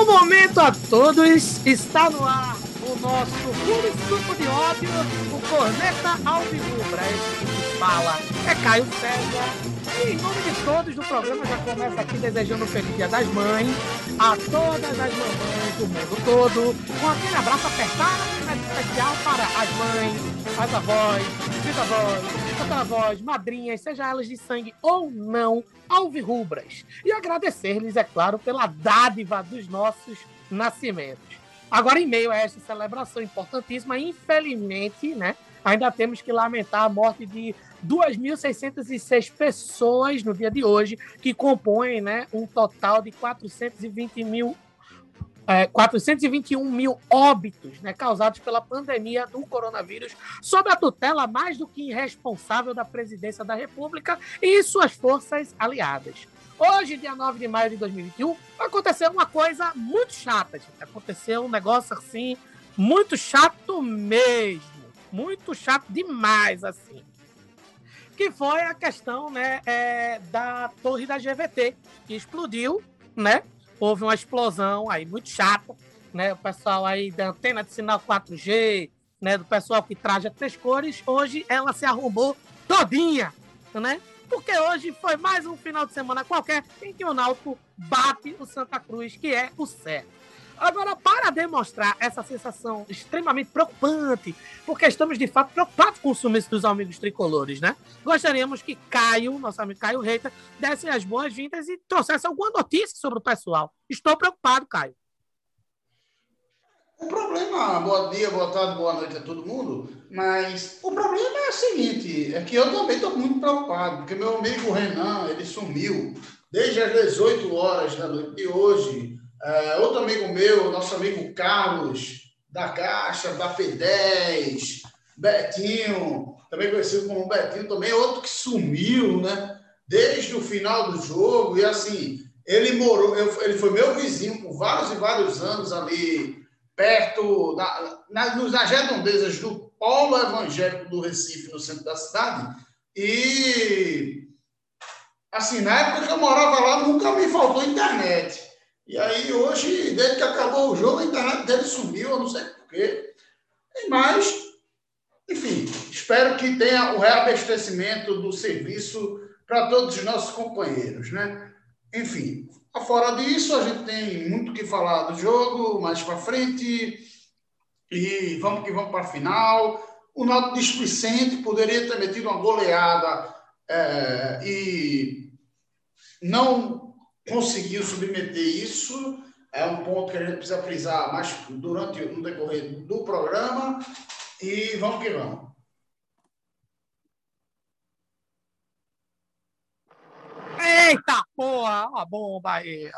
Bom momento a todos, está no ar o nosso puro suco de ódio, o Corneta Alvirrubra. Esse que fala é Caio César. E em nome de todos do programa, já começa aqui desejando um feliz dia das mães a todas as mamães do mundo todo, com aquele abraço apertado, mas especial para as mães, as avós, bisavós, tataravós, madrinhas, seja elas de sangue ou não, alvirrubras. E agradecer-lhes, é claro, pela dádiva dos nossos nascimentos. Agora, em meio a esta celebração importantíssima, infelizmente, né, ainda temos que lamentar a morte de 2.606 pessoas no dia de hoje, que compõem né, um total de 420 mil é, 421 mil óbitos né, causados pela pandemia do coronavírus, sob a tutela mais do que irresponsável da presidência da República e suas forças aliadas. Hoje, dia 9 de maio de 2021, aconteceu uma coisa muito chata, gente. Aconteceu um negócio assim, muito chato mesmo. Muito chato demais, assim. Que foi a questão né, é, da torre da GVT, que explodiu, né? Houve uma explosão aí muito chata, né? O pessoal aí da antena de sinal 4G, né? Do pessoal que traja três cores, hoje ela se arrumou todinha, né? porque hoje foi mais um final de semana qualquer em que o Náutico bate o Santa Cruz, que é o certo. Agora, para demonstrar essa sensação extremamente preocupante, porque estamos de fato preocupados com o sumiço dos amigos tricolores, né? Gostaríamos que Caio, nosso amigo Caio Reita, desse as boas-vindas e trouxesse alguma notícia sobre o pessoal. Estou preocupado, Caio. O problema, bom dia, boa tarde, boa noite a todo mundo, mas o problema é o seguinte, é que eu também estou muito preocupado, porque meu amigo Renan, ele sumiu desde as 18 horas da noite de hoje. É, outro amigo meu, nosso amigo Carlos, da Caixa, da P10, Betinho, também conhecido como Betinho, também outro que sumiu, né? Desde o final do jogo, e assim, ele morou, ele foi meu vizinho por vários e vários anos ali perto, na, na, nas redondezas do polo evangélico do Recife, no centro da cidade. E, assim, na época que eu morava lá, nunca me faltou internet. E aí, hoje, desde que acabou o jogo, a internet dele sumiu, eu não sei porquê. Mas, enfim, espero que tenha o reabastecimento do serviço para todos os nossos companheiros, né? Enfim, Fora disso, a gente tem muito que falar do jogo mais para frente. E vamos que vamos para a final. O Náutico displicente poderia ter metido uma goleada é, e não conseguiu submeter isso. É um ponto que a gente precisa frisar mais durante no decorrer do programa. E vamos que vamos. Eita porra, a bomba aí.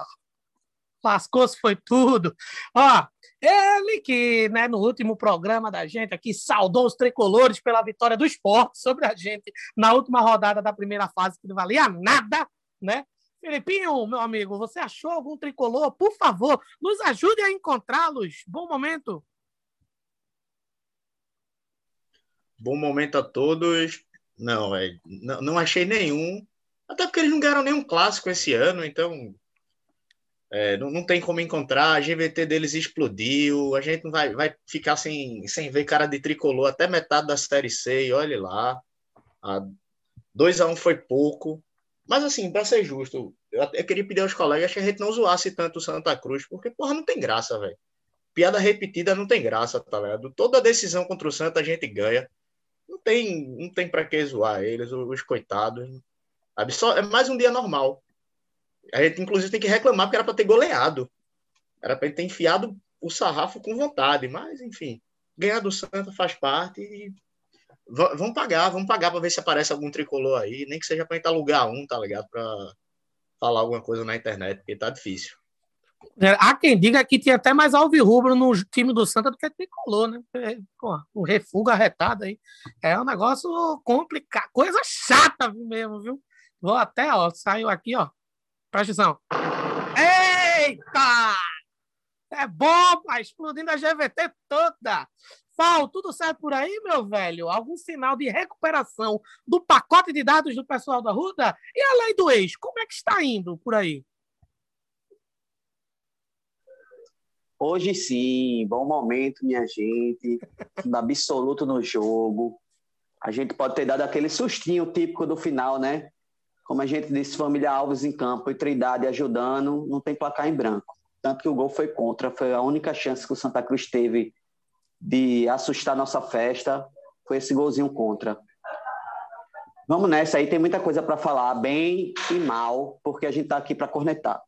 Lascou-se foi tudo. Ó, ele que, né, no último programa da gente aqui, saudou os tricolores pela vitória do esporte sobre a gente na última rodada da primeira fase, que não valia nada, né? Felipinho, meu amigo, você achou algum tricolor? Por favor, nos ajude a encontrá-los. Bom momento. Bom momento a todos. Não, é, não, não achei nenhum. Até porque eles não ganharam nenhum clássico esse ano, então é, não, não, tem como encontrar. A GVT deles explodiu. A gente vai, vai ficar sem, sem ver cara de tricolor até metade da Série C. E olhe lá. 2 a 1 um foi pouco. Mas, assim, para ser justo, eu até queria pedir aos colegas que a gente não zoasse tanto o Santa Cruz, porque, porra, não tem graça, velho. Piada repetida não tem graça, tá ligado? Toda decisão contra o Santa a gente ganha. Não tem, não tem para que zoar eles, os coitados. Sabe? Só, é mais um dia normal. A gente, inclusive, tem que reclamar porque era para ter goleado. Era para ter enfiado o sarrafo com vontade. Mas, enfim, ganhar do Santa faz parte e vamos pagar, vamos pagar para ver se aparece algum tricolor aí, nem que seja para gente alugar um, tá ligado? Para falar alguma coisa na internet, porque tá difícil. Há quem diga que tinha até mais alvirrubro no time do Santa do que tricolor, né? É, pô, o refugo arretado aí. É um negócio complicado, coisa chata mesmo, viu? Vou até, ó, saiu aqui, ó. Presta atenção. Eita! É bomba! Explodindo a GVT toda. Fal, tudo certo por aí, meu velho? Algum sinal de recuperação do pacote de dados do pessoal da Ruda? E a lei do ex, como é que está indo por aí? Hoje sim, bom momento, minha gente. absoluto no jogo. A gente pode ter dado aquele sustinho típico do final, né? Como a gente disse, família Alves em campo e Trindade ajudando, não tem placar em branco. Tanto que o gol foi contra, foi a única chance que o Santa Cruz teve de assustar nossa festa, foi esse golzinho contra. Vamos nessa aí, tem muita coisa para falar, bem e mal, porque a gente está aqui para cornetar.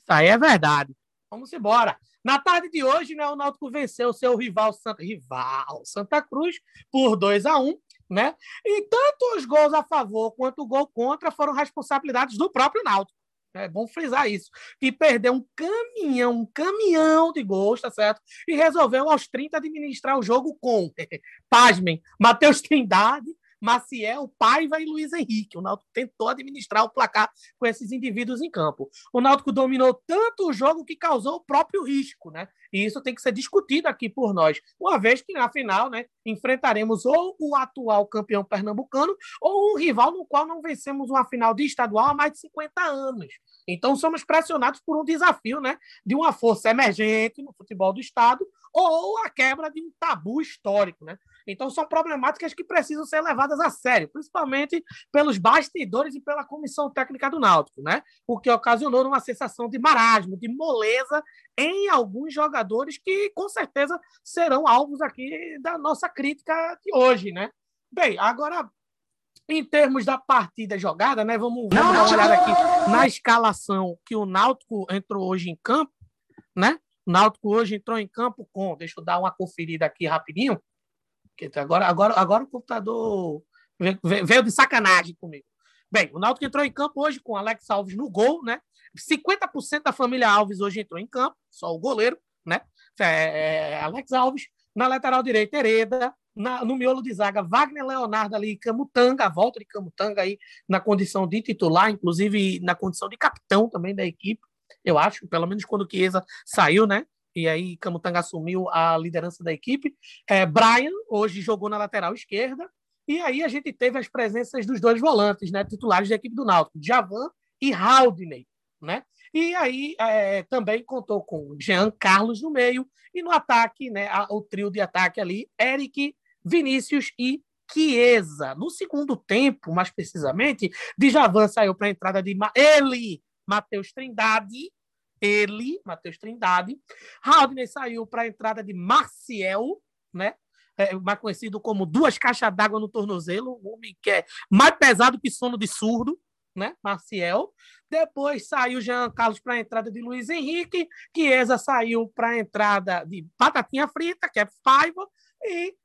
Isso aí é verdade. Vamos embora. Na tarde de hoje, né, o Náutico venceu o seu rival Santa, rival Santa Cruz por 2 a 1 né? E tanto os gols a favor quanto o gol contra foram responsabilidades do próprio Náutico. É bom frisar isso. Que perdeu um caminhão, um caminhão de gols, tá certo? E resolveu aos 30 administrar o jogo com, pasmem, Matheus Trindade, Maciel, Paiva e Luiz Henrique. O Náutico tentou administrar o placar com esses indivíduos em campo. O Náutico dominou tanto o jogo que causou o próprio risco, né? E isso tem que ser discutido aqui por nós, uma vez que na final, né, enfrentaremos ou o atual campeão pernambucano ou um rival no qual não vencemos uma final de estadual há mais de 50 anos. Então somos pressionados por um desafio, né, de uma força emergente no futebol do estado ou a quebra de um tabu histórico, né? Então, são problemáticas que precisam ser levadas a sério, principalmente pelos bastidores e pela comissão técnica do Náutico, né? O que ocasionou uma sensação de marasmo, de moleza em alguns jogadores que, com certeza, serão alvos aqui da nossa crítica de hoje, né? Bem, agora, em termos da partida jogada, né? Vamos, vamos dar uma olhada aqui na escalação que o Náutico entrou hoje em campo, né? O Náutico hoje entrou em campo com, deixa eu dar uma conferida aqui rapidinho. Agora, agora, agora o computador veio de sacanagem comigo. Bem, o Náutico entrou em campo hoje com Alex Alves no gol, né? 50% da família Alves hoje entrou em campo, só o goleiro, né? É, é, Alex Alves. Na lateral direita, Hereda. Na, no miolo de zaga, Wagner Leonardo ali, Camutanga, a volta de Camutanga aí na condição de titular, inclusive na condição de capitão também da equipe, eu acho, pelo menos quando o Chiesa saiu, né? E aí Camutanga assumiu a liderança da equipe. É, Brian hoje jogou na lateral esquerda, e aí a gente teve as presenças dos dois volantes, né, titulares da equipe do Náutico, Javan e Haldney, né? E aí é, também contou com Jean Carlos no meio e no ataque, né, a, o trio de ataque ali, Eric, Vinícius e Chiesa. No segundo tempo, mais precisamente, Djavan saiu para a entrada de Ma ele, Matheus Trindade, ele, Matheus Trindade. Haldner saiu para a entrada de Marciel, né? É, mais conhecido como duas caixas d'água no tornozelo, um homem que é mais pesado que sono de surdo, né? Marciel. Depois saiu Jean Carlos para a entrada de Luiz Henrique, Chiesa saiu para a entrada de Batatinha Frita, que é Paiva, e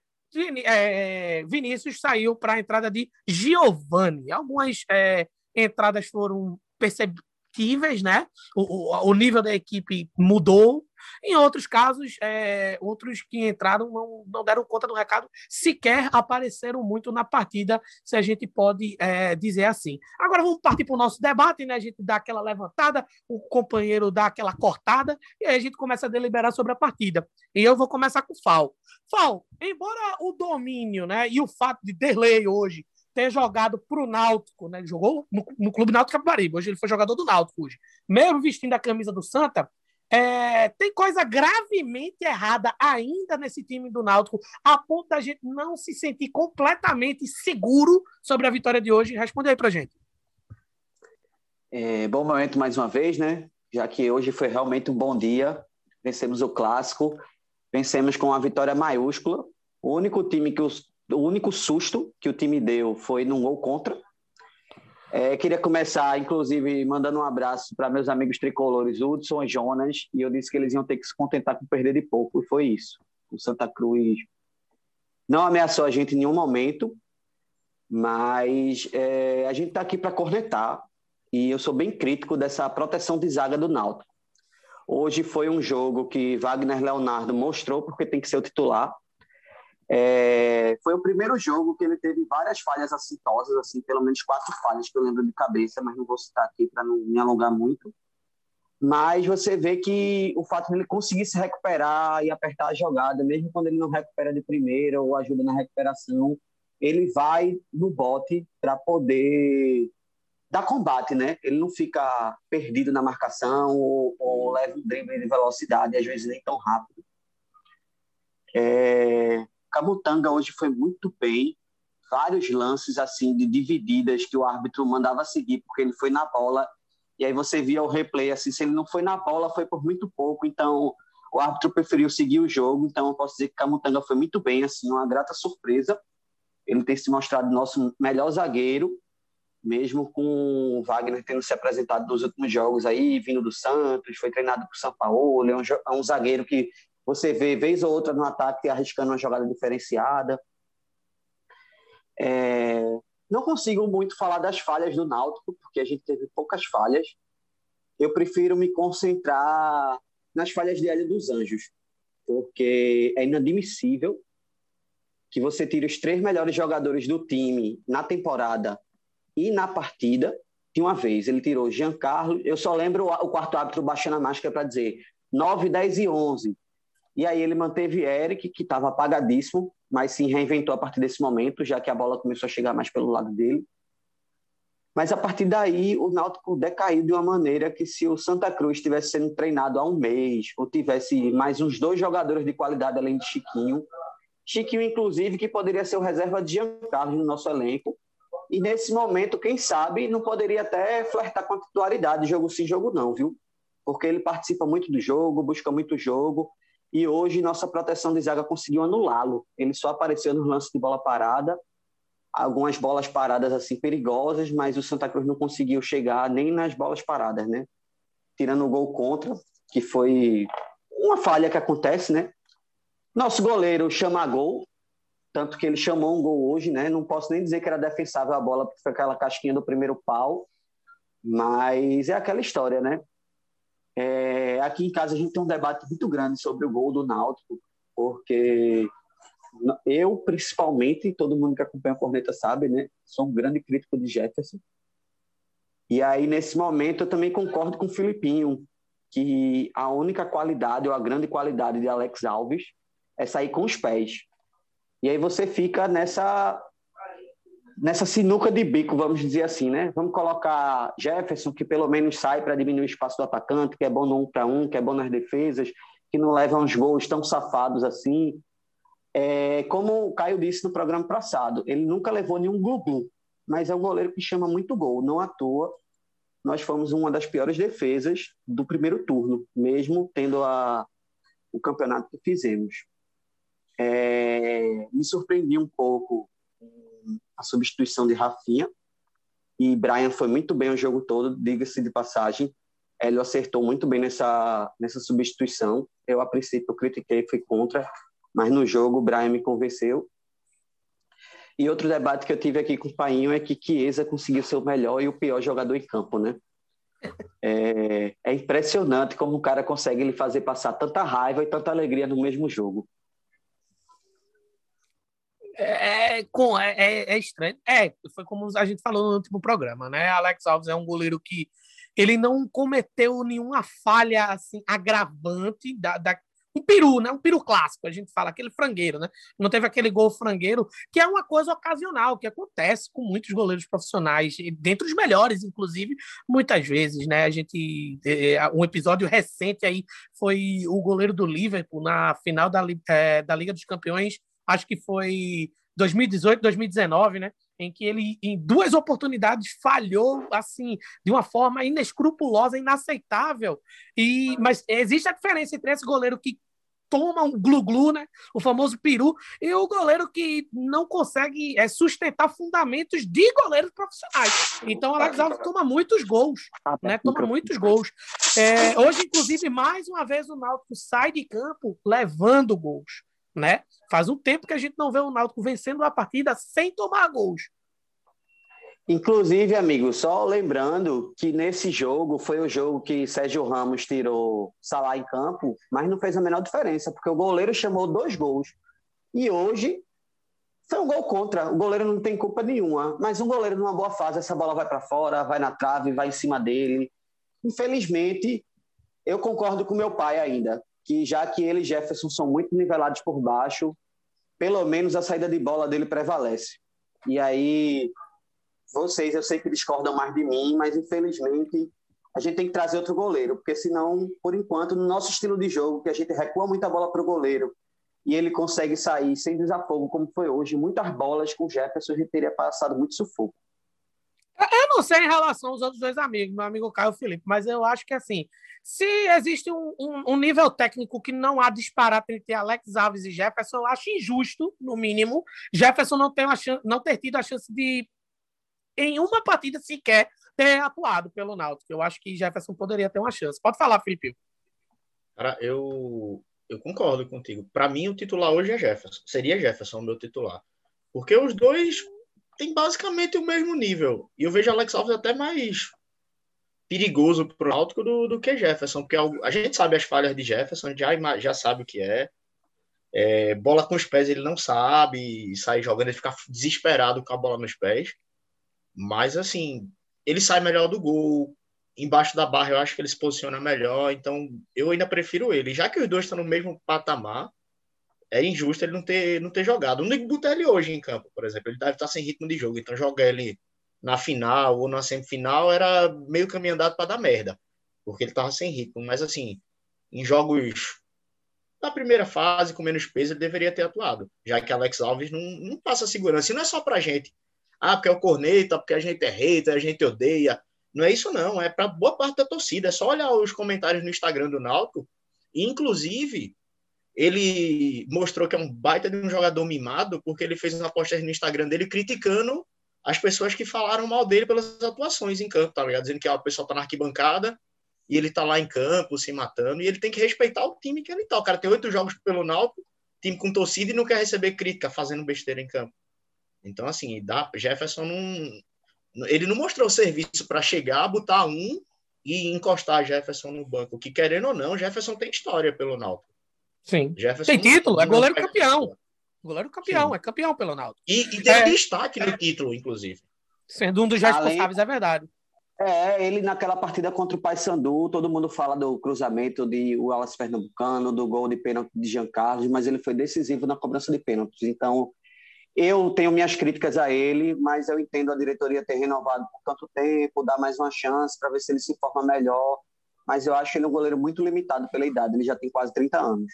é, Vinícius saiu para a entrada de Giovanni. Algumas é, entradas foram percebidas factíveis, né? O, o, o nível da equipe mudou. Em outros casos, é, outros que entraram não, não deram conta do recado, sequer apareceram muito na partida, se a gente pode é, dizer assim. Agora vamos partir para o nosso debate, né? A gente dá aquela levantada, o companheiro dá aquela cortada, e aí a gente começa a deliberar sobre a partida. E eu vou começar com o Fal. Fal, embora o domínio né, e o fato de Derlei hoje ter jogado para o Náutico, né? Ele jogou no, no Clube Náutico Capibaribe, hoje ele foi jogador do Náutico hoje. Mesmo vestindo a camisa do Santa, é, tem coisa gravemente errada ainda nesse time do Náutico, a ponto da gente não se sentir completamente seguro sobre a vitória de hoje. Responde aí pra gente. É, bom momento mais uma vez, né? Já que hoje foi realmente um bom dia. Vencemos o clássico, vencemos com uma vitória maiúscula. O único time que os o único susto que o time deu foi num gol contra. É, queria começar, inclusive, mandando um abraço para meus amigos tricolores, Hudson e Jonas, e eu disse que eles iam ter que se contentar com perder de pouco, e foi isso. O Santa Cruz não ameaçou a gente em nenhum momento, mas é, a gente está aqui para cornetar, e eu sou bem crítico dessa proteção de zaga do Náutico. Hoje foi um jogo que Wagner Leonardo mostrou porque tem que ser o titular, é, foi o primeiro jogo que ele teve várias falhas assintosas, assim, pelo menos quatro falhas que eu lembro de cabeça, mas não vou citar aqui para não me alongar muito. Mas você vê que o fato de ele conseguir se recuperar e apertar a jogada, mesmo quando ele não recupera de primeira ou ajuda na recuperação, ele vai no bote para poder dá combate, né? Ele não fica perdido na marcação ou, ou leva um drible de velocidade, às vezes nem tão rápido. É, Camutanga hoje foi muito bem, vários lances assim de divididas que o árbitro mandava seguir porque ele foi na bola. E aí você via o replay assim, se ele não foi na bola foi por muito pouco, então o árbitro preferiu seguir o jogo, então eu posso dizer que Camutanga foi muito bem, assim, uma grata surpresa. Ele tem se mostrado nosso melhor zagueiro, mesmo com o Wagner tendo se apresentado nos últimos jogos aí, vindo do Santos, foi treinado por São Paulo, é um, é um zagueiro que você vê vez ou outra no ataque arriscando uma jogada diferenciada. É, não consigo muito falar das falhas do Náutico, porque a gente teve poucas falhas. Eu prefiro me concentrar nas falhas de Hélio dos Anjos, porque é inadmissível que você tire os três melhores jogadores do time na temporada e na partida de uma vez. Ele tirou Giancarlo, eu só lembro o quarto árbitro baixando a máscara para dizer 9, 10 e 11. E aí ele manteve Eric, que estava apagadíssimo, mas se reinventou a partir desse momento, já que a bola começou a chegar mais pelo lado dele. Mas a partir daí, o Náutico decaiu de uma maneira que se o Santa Cruz tivesse sendo treinado há um mês, ou tivesse mais uns dois jogadores de qualidade além de Chiquinho, Chiquinho, inclusive, que poderia ser o reserva de Giancarlo no nosso elenco, e nesse momento, quem sabe, não poderia até flertar com a titularidade, jogo sim, jogo não, viu? Porque ele participa muito do jogo, busca muito jogo, e hoje nossa proteção de zaga conseguiu anulá-lo. Ele só apareceu nos lances de bola parada, algumas bolas paradas assim perigosas, mas o Santa Cruz não conseguiu chegar nem nas bolas paradas, né? Tirando o gol contra, que foi uma falha que acontece, né? Nosso goleiro chama gol, tanto que ele chamou um gol hoje, né? Não posso nem dizer que era defensável a bola, porque foi aquela casquinha do primeiro pau, mas é aquela história, né? É, aqui em casa a gente tem um debate muito grande sobre o gol do Náutico, porque eu, principalmente, todo mundo que acompanha a Corneta sabe, né? Sou um grande crítico de Jefferson. E aí, nesse momento, eu também concordo com o Filipinho, que a única qualidade, ou a grande qualidade de Alex Alves, é sair com os pés. E aí você fica nessa nessa sinuca de bico, vamos dizer assim, né? Vamos colocar Jefferson, que pelo menos sai para diminuir o espaço do atacante, que é bom no um para um, que é bom nas defesas, que não leva uns gols tão safados assim. É, como o Caio disse no programa passado, ele nunca levou nenhum glu mas é um goleiro que chama muito gol. Não à toa, nós fomos uma das piores defesas do primeiro turno, mesmo tendo a, o campeonato que fizemos. É, me surpreendi um pouco a substituição de Rafinha. E Brian foi muito bem o jogo todo, diga-se de passagem. Ele acertou muito bem nessa, nessa substituição. Eu, a princípio, critiquei, fui contra, mas no jogo o Brian me convenceu. E outro debate que eu tive aqui com o Painho é que Chiesa conseguiu ser o melhor e o pior jogador em campo, né? É, é impressionante como o cara consegue lhe fazer passar tanta raiva e tanta alegria no mesmo jogo. É, com, é, é, é, estranho. É, foi como a gente falou no último programa, né? Alex Alves é um goleiro que ele não cometeu nenhuma falha assim agravante da, da um peru, né? Um peru clássico, a gente fala, aquele frangueiro, né? Não teve aquele gol frangueiro, que é uma coisa ocasional, que acontece com muitos goleiros profissionais, dentre os melhores, inclusive, muitas vezes, né? A gente. É, é, um episódio recente aí foi o goleiro do Liverpool na final da, é, da Liga dos Campeões acho que foi 2018, 2019, né? Em que ele, em duas oportunidades, falhou assim de uma forma inescrupulosa, inaceitável. E mas existe a diferença entre esse goleiro que toma um glu-glu, né? O famoso peru, e o goleiro que não consegue é, sustentar fundamentos de goleiros profissionais. Então, o Alex Alves toma muitos gols, né? Toma muitos gols. É, hoje, inclusive, mais uma vez o Náutico sai de campo levando gols né? Faz um tempo que a gente não vê o Náutico vencendo uma partida sem tomar gols. Inclusive, amigo, só lembrando que nesse jogo foi o jogo que Sérgio Ramos tirou Salah em campo, mas não fez a menor diferença, porque o goleiro chamou dois gols. E hoje foi um gol contra. O goleiro não tem culpa nenhuma, mas um goleiro numa boa fase, essa bola vai para fora, vai na trave, vai em cima dele. Infelizmente, eu concordo com meu pai ainda que já que ele e Jefferson são muito nivelados por baixo, pelo menos a saída de bola dele prevalece. E aí vocês eu sei que discordam mais de mim, mas infelizmente a gente tem que trazer outro goleiro, porque senão, por enquanto, no nosso estilo de jogo, que a gente recua muita bola para o goleiro e ele consegue sair sem desafogo, como foi hoje, muitas bolas com o Jefferson, a gente teria passado muito sufoco. Eu não sei em relação aos outros dois amigos, meu amigo Caio Felipe, mas eu acho que assim, se existe um, um, um, nível técnico que não há disparar entre Alex Alves e Jefferson, eu acho injusto, no mínimo, Jefferson não, tem uma chance, não ter tido a chance de, em uma partida sequer, ter atuado pelo Náutico. Eu acho que Jefferson poderia ter uma chance. Pode falar, Felipe. Cara, eu, eu concordo contigo. Para mim, o titular hoje é Jefferson. Seria Jefferson o meu titular. Porque os dois têm basicamente o mesmo nível. E eu vejo Alex Alves até mais perigoso para o Náutico do, do que Jefferson. Porque a gente sabe as falhas de Jefferson, já, já sabe o que é. é. Bola com os pés ele não sabe, sai jogando, ele fica desesperado com a bola nos pés. Mas, assim, ele sai melhor do gol. Embaixo da barra eu acho que ele se posiciona melhor. Então eu ainda prefiro ele. Já que os dois estão no mesmo patamar, é injusto ele não ter, não ter jogado. Não tem botar ele hoje em campo, por exemplo. Ele deve estar sem ritmo de jogo. Então jogar ele na final ou na semifinal era meio caminho andado para dar merda. Porque ele estava sem ritmo. Mas assim, em jogos da primeira fase, com menos peso, ele deveria ter atuado. Já que Alex Alves não, não passa segurança. E não é só pra gente. Ah, porque é o corneta, porque a gente é hater, a gente odeia. Não é isso, não. É para boa parte da torcida. É só olhar os comentários no Instagram do Náutico. inclusive, ele mostrou que é um baita de um jogador mimado, porque ele fez uma postagem no Instagram dele criticando as pessoas que falaram mal dele pelas atuações em campo, tá ligado? Dizendo que a pessoa tá na arquibancada e ele tá lá em campo se matando, e ele tem que respeitar o time que ele tá. O cara tem oito jogos pelo Náutico, time com torcida e não quer receber crítica fazendo besteira em campo. Então, assim, dá, Jefferson não. Ele não mostrou serviço para chegar, botar um e encostar Jefferson no banco. Que querendo ou não, Jefferson tem história pelo Náutico. Sim. Jefferson tem título, é goleiro campeão. Goleiro campeão, Sim. é campeão pelo Náutico. E, e tem é, destaque no título, inclusive. Sendo um dos responsáveis, é verdade. É, ele naquela partida contra o Paysandu, todo mundo fala do cruzamento de Wallace Pernambucano, do gol de pênalti de Jean Carlos, mas ele foi decisivo na cobrança de pênaltis. Então, eu tenho minhas críticas a ele, mas eu entendo a diretoria ter renovado por tanto tempo, dar mais uma chance para ver se ele se forma melhor. Mas eu acho ele um goleiro muito limitado pela idade, ele já tem quase 30 anos.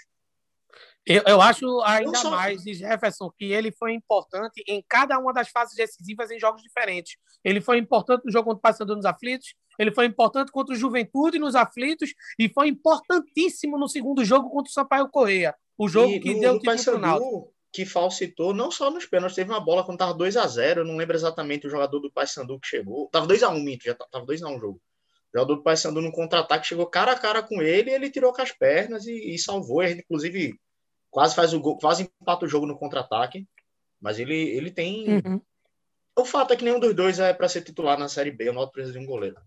Eu, eu acho ainda só... mais Jefferson que ele foi importante em cada uma das fases decisivas em jogos diferentes. Ele foi importante no jogo contra o Paysandu nos aflitos, ele foi importante contra o Juventude nos aflitos e foi importantíssimo no segundo jogo contra o Sampaio Correia. O jogo e que no, deu o título final que falsitou não só nos pênaltis, teve uma bola quando tava 2 a 0 eu não lembro exatamente o jogador do Paysandu que chegou. Tava 2 a 1 minto, já tava 2 a 1 o jogo. O jogador do Paysandu no contra-ataque chegou cara a cara com ele, ele tirou com as pernas e, e salvou. Ele, inclusive, quase faz o gol, quase empata o jogo no contra-ataque. Mas ele, ele tem. Uhum. O fato é que nenhum dos dois é para ser titular na Série B. O Náutico precisa de um goleiro.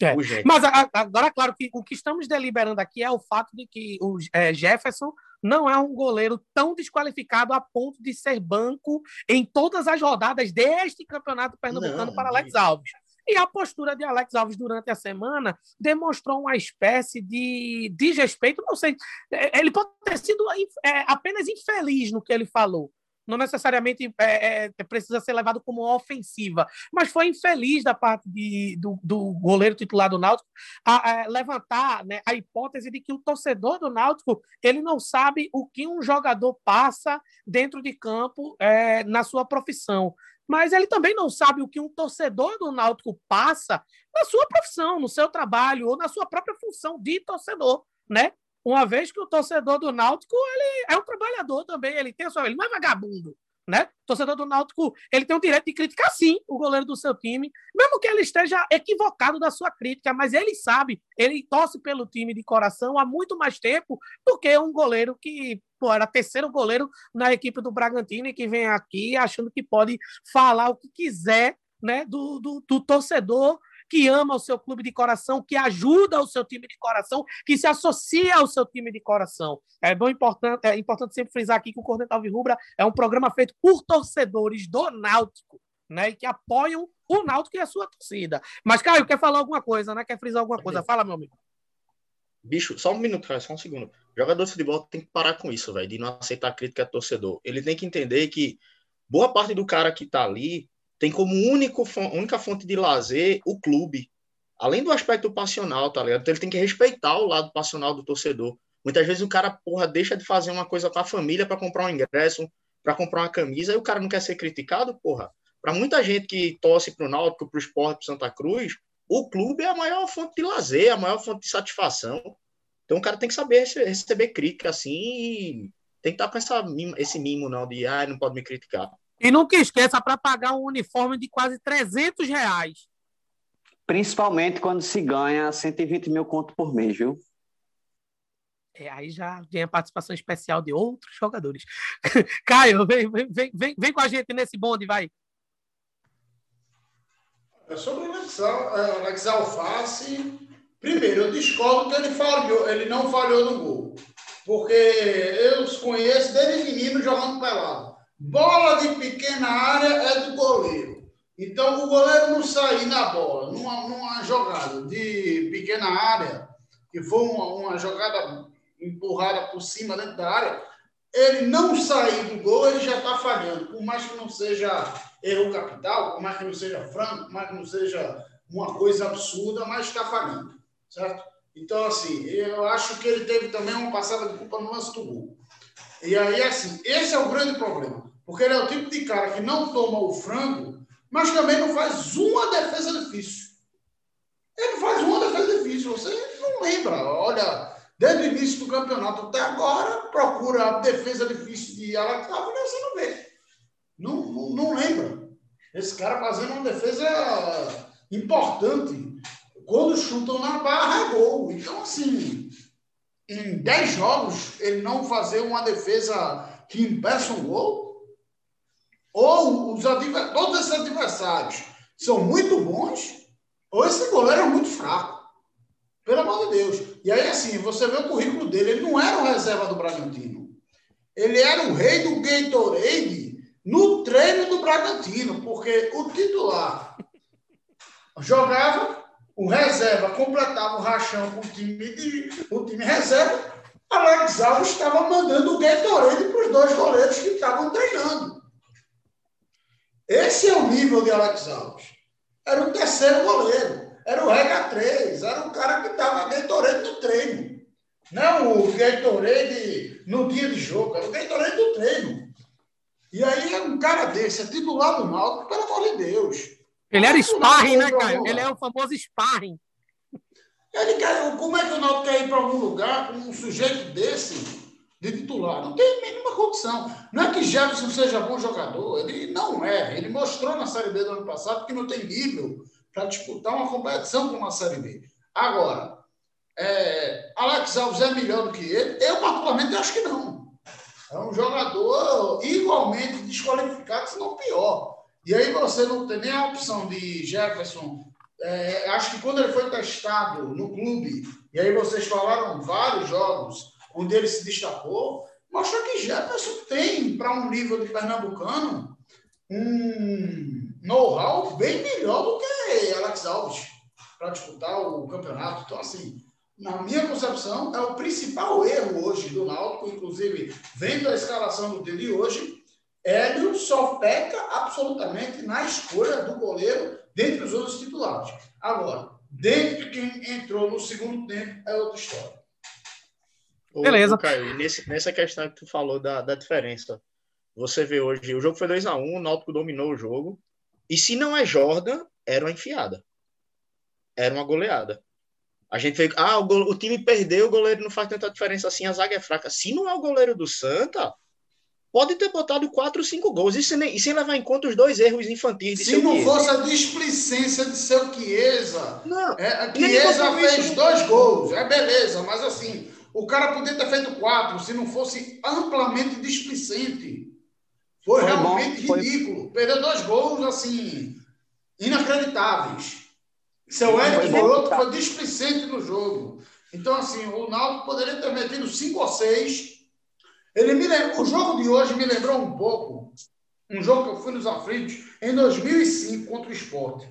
É. Mas agora, claro que o que estamos deliberando aqui é o fato de que o é, Jefferson não é um goleiro tão desqualificado a ponto de ser banco em todas as rodadas deste campeonato pernambucano não, para Alex Alves. E a postura de Alex Alves durante a semana demonstrou uma espécie de desrespeito. Não sei, é, ele pode ter sido é, apenas infeliz no que ele falou, não necessariamente é, é, precisa ser levado como ofensiva, mas foi infeliz da parte de, do, do goleiro titular do Náutico a, a levantar né, a hipótese de que o torcedor do Náutico ele não sabe o que um jogador passa dentro de campo é, na sua profissão. Mas ele também não sabe o que um torcedor do Náutico passa na sua profissão, no seu trabalho ou na sua própria função de torcedor, né? uma vez que o torcedor do Náutico ele é um trabalhador também, ele tem sua, ele não é vagabundo, né? Torcedor do Náutico ele tem o direito de criticar sim o goleiro do seu time, mesmo que ele esteja equivocado da sua crítica, mas ele sabe, ele torce pelo time de coração há muito mais tempo do que um goleiro que pô, era terceiro goleiro na equipe do Bragantino e que vem aqui achando que pode falar o que quiser, né, do, do, do torcedor que ama o seu clube de coração, que ajuda o seu time de coração, que se associa ao seu time de coração. É bom importante, é importante sempre frisar aqui que o Cornetal Virrubra é um programa feito por torcedores do Náutico, né, e que apoiam o Náutico e a sua torcida. Mas Caio, quer falar alguma coisa, né? Quer frisar alguma coisa? Fala, meu amigo. Bicho, só um minuto, cara, só um segundo. O jogador de futebol tem que parar com isso, velho, de não aceitar crítica a torcedor. Ele tem que entender que boa parte do cara que tá ali tem como único, única fonte de lazer o clube. Além do aspecto passional, tá ligado? Então ele tem que respeitar o lado passional do torcedor. Muitas vezes o cara, porra, deixa de fazer uma coisa com a família para comprar um ingresso, para comprar uma camisa, e o cara não quer ser criticado, porra. Para muita gente que torce pro Náutico, pro Esporte, pro Santa Cruz, o clube é a maior fonte de lazer, a maior fonte de satisfação. Então o cara tem que saber receber crítica assim e tem que estar com essa, esse mimo não de ah, não pode me criticar. E nunca esqueça para pagar um uniforme de quase 300 reais. Principalmente quando se ganha 120 mil conto por mês, viu? É, aí já tem a participação especial de outros jogadores. Caio, vem, vem, vem, vem com a gente nesse bonde, vai. É sobre o Alex, Alex Alface. Primeiro, eu discordo que ele falhou, ele não falhou no gol. Porque eu os conheço desde menino jogando pelado. Bola de pequena área é do goleiro. Então, o goleiro não sair na bola, numa, numa jogada de pequena área, que foi uma, uma jogada empurrada por cima dentro da área, ele não sair do gol, ele já está falhando. Por mais que não seja erro capital, por mais que não seja franco, por mais que não seja uma coisa absurda, mas está falhando, certo? Então, assim, eu acho que ele teve também uma passada de culpa no lance do gol. E aí, assim, esse é o grande problema. Porque ele é o tipo de cara que não toma o frango, mas também não faz uma defesa difícil. Ele faz uma defesa difícil. Você não lembra. Olha, desde o início do campeonato até agora, procura a defesa difícil de Alex Ávila você não vê. Não, não, não lembra. Esse cara fazendo uma defesa importante. Quando chutam na barra, é gol. Então, assim, em 10 jogos, ele não fazer uma defesa que impeça um gol, ou os todos esses adversários são muito bons, ou esse goleiro é muito fraco. Pelo amor de Deus. E aí, assim, você vê o currículo dele, ele não era o reserva do Bragantino. Ele era o rei do Gatorade no treino do Bragantino, porque o titular jogava, o reserva completava o rachão com o time, de, o time reserva, Alex Alves estava mandando o Gatorade para os dois goleiros que estavam treinando. Esse é o nível de Alex Alves. Era o terceiro goleiro, era o Rega 3, era o cara que estava Gatorade no treino. Não o Gatorade no dia de jogo, era o Gatorade do treino. E aí é um cara desse, é titular do Náutico, pelo amor de Deus. Ele era sparring, né, Caio? Ele é o famoso sparring. Ele quer, como é que o Náutico quer ir para algum lugar com um sujeito desse de titular? Não tem nenhuma condição. Não é que Jefferson seja bom jogador, ele não é. Ele mostrou na Série B do ano passado que não tem nível para disputar uma competição com uma Série B. Agora, é, Alex Alves é melhor do que ele? Eu, particularmente, acho que não. É um jogador igualmente desqualificado, se não pior. E aí você não tem nem a opção de Jefferson. É, acho que quando ele foi testado no clube, e aí vocês falaram vários jogos onde ele se destacou, mostra que Jefferson tem, para um nível de pernambucano, um know-how bem melhor do que Alex Alves para disputar o campeonato. Então, assim, na minha concepção, é o principal erro hoje do Náutico, inclusive vendo a escalação do dia de hoje, Hélio só peca absolutamente na escolha do goleiro dentre os outros titulares. Agora, dentro de quem entrou no segundo tempo é outra história. Beleza. Ô, Caio, nesse, nessa questão que tu falou da, da diferença, você vê hoje, o jogo foi 2x1, um, o Náutico dominou o jogo, e se não é Jordan, era uma enfiada. Era uma goleada. A gente vê, ah, o, o, time perdeu, o goleiro não faz tanta diferença assim, a zaga é fraca. Se não é o goleiro do Santa, pode ter botado quatro, cinco gols. E sem, e sem levar em conta os dois erros infantis de Se não Chiesa. fosse a displicência de seu Chiesa, não, é, Chiesa fez dois gols, é beleza, mas assim, o cara poderia ter feito quatro se não fosse amplamente displicente. Foi, foi realmente bom, ridículo. Foi... Perdeu dois gols, assim, inacreditáveis. Seu Eric Moroto foi displicente no jogo. Então, assim, o Náutico poderia ter metido cinco ou seis. Ele me lembra, o jogo de hoje me lembrou um pouco um jogo que eu fui nos aflitos em 2005 contra o Esporte.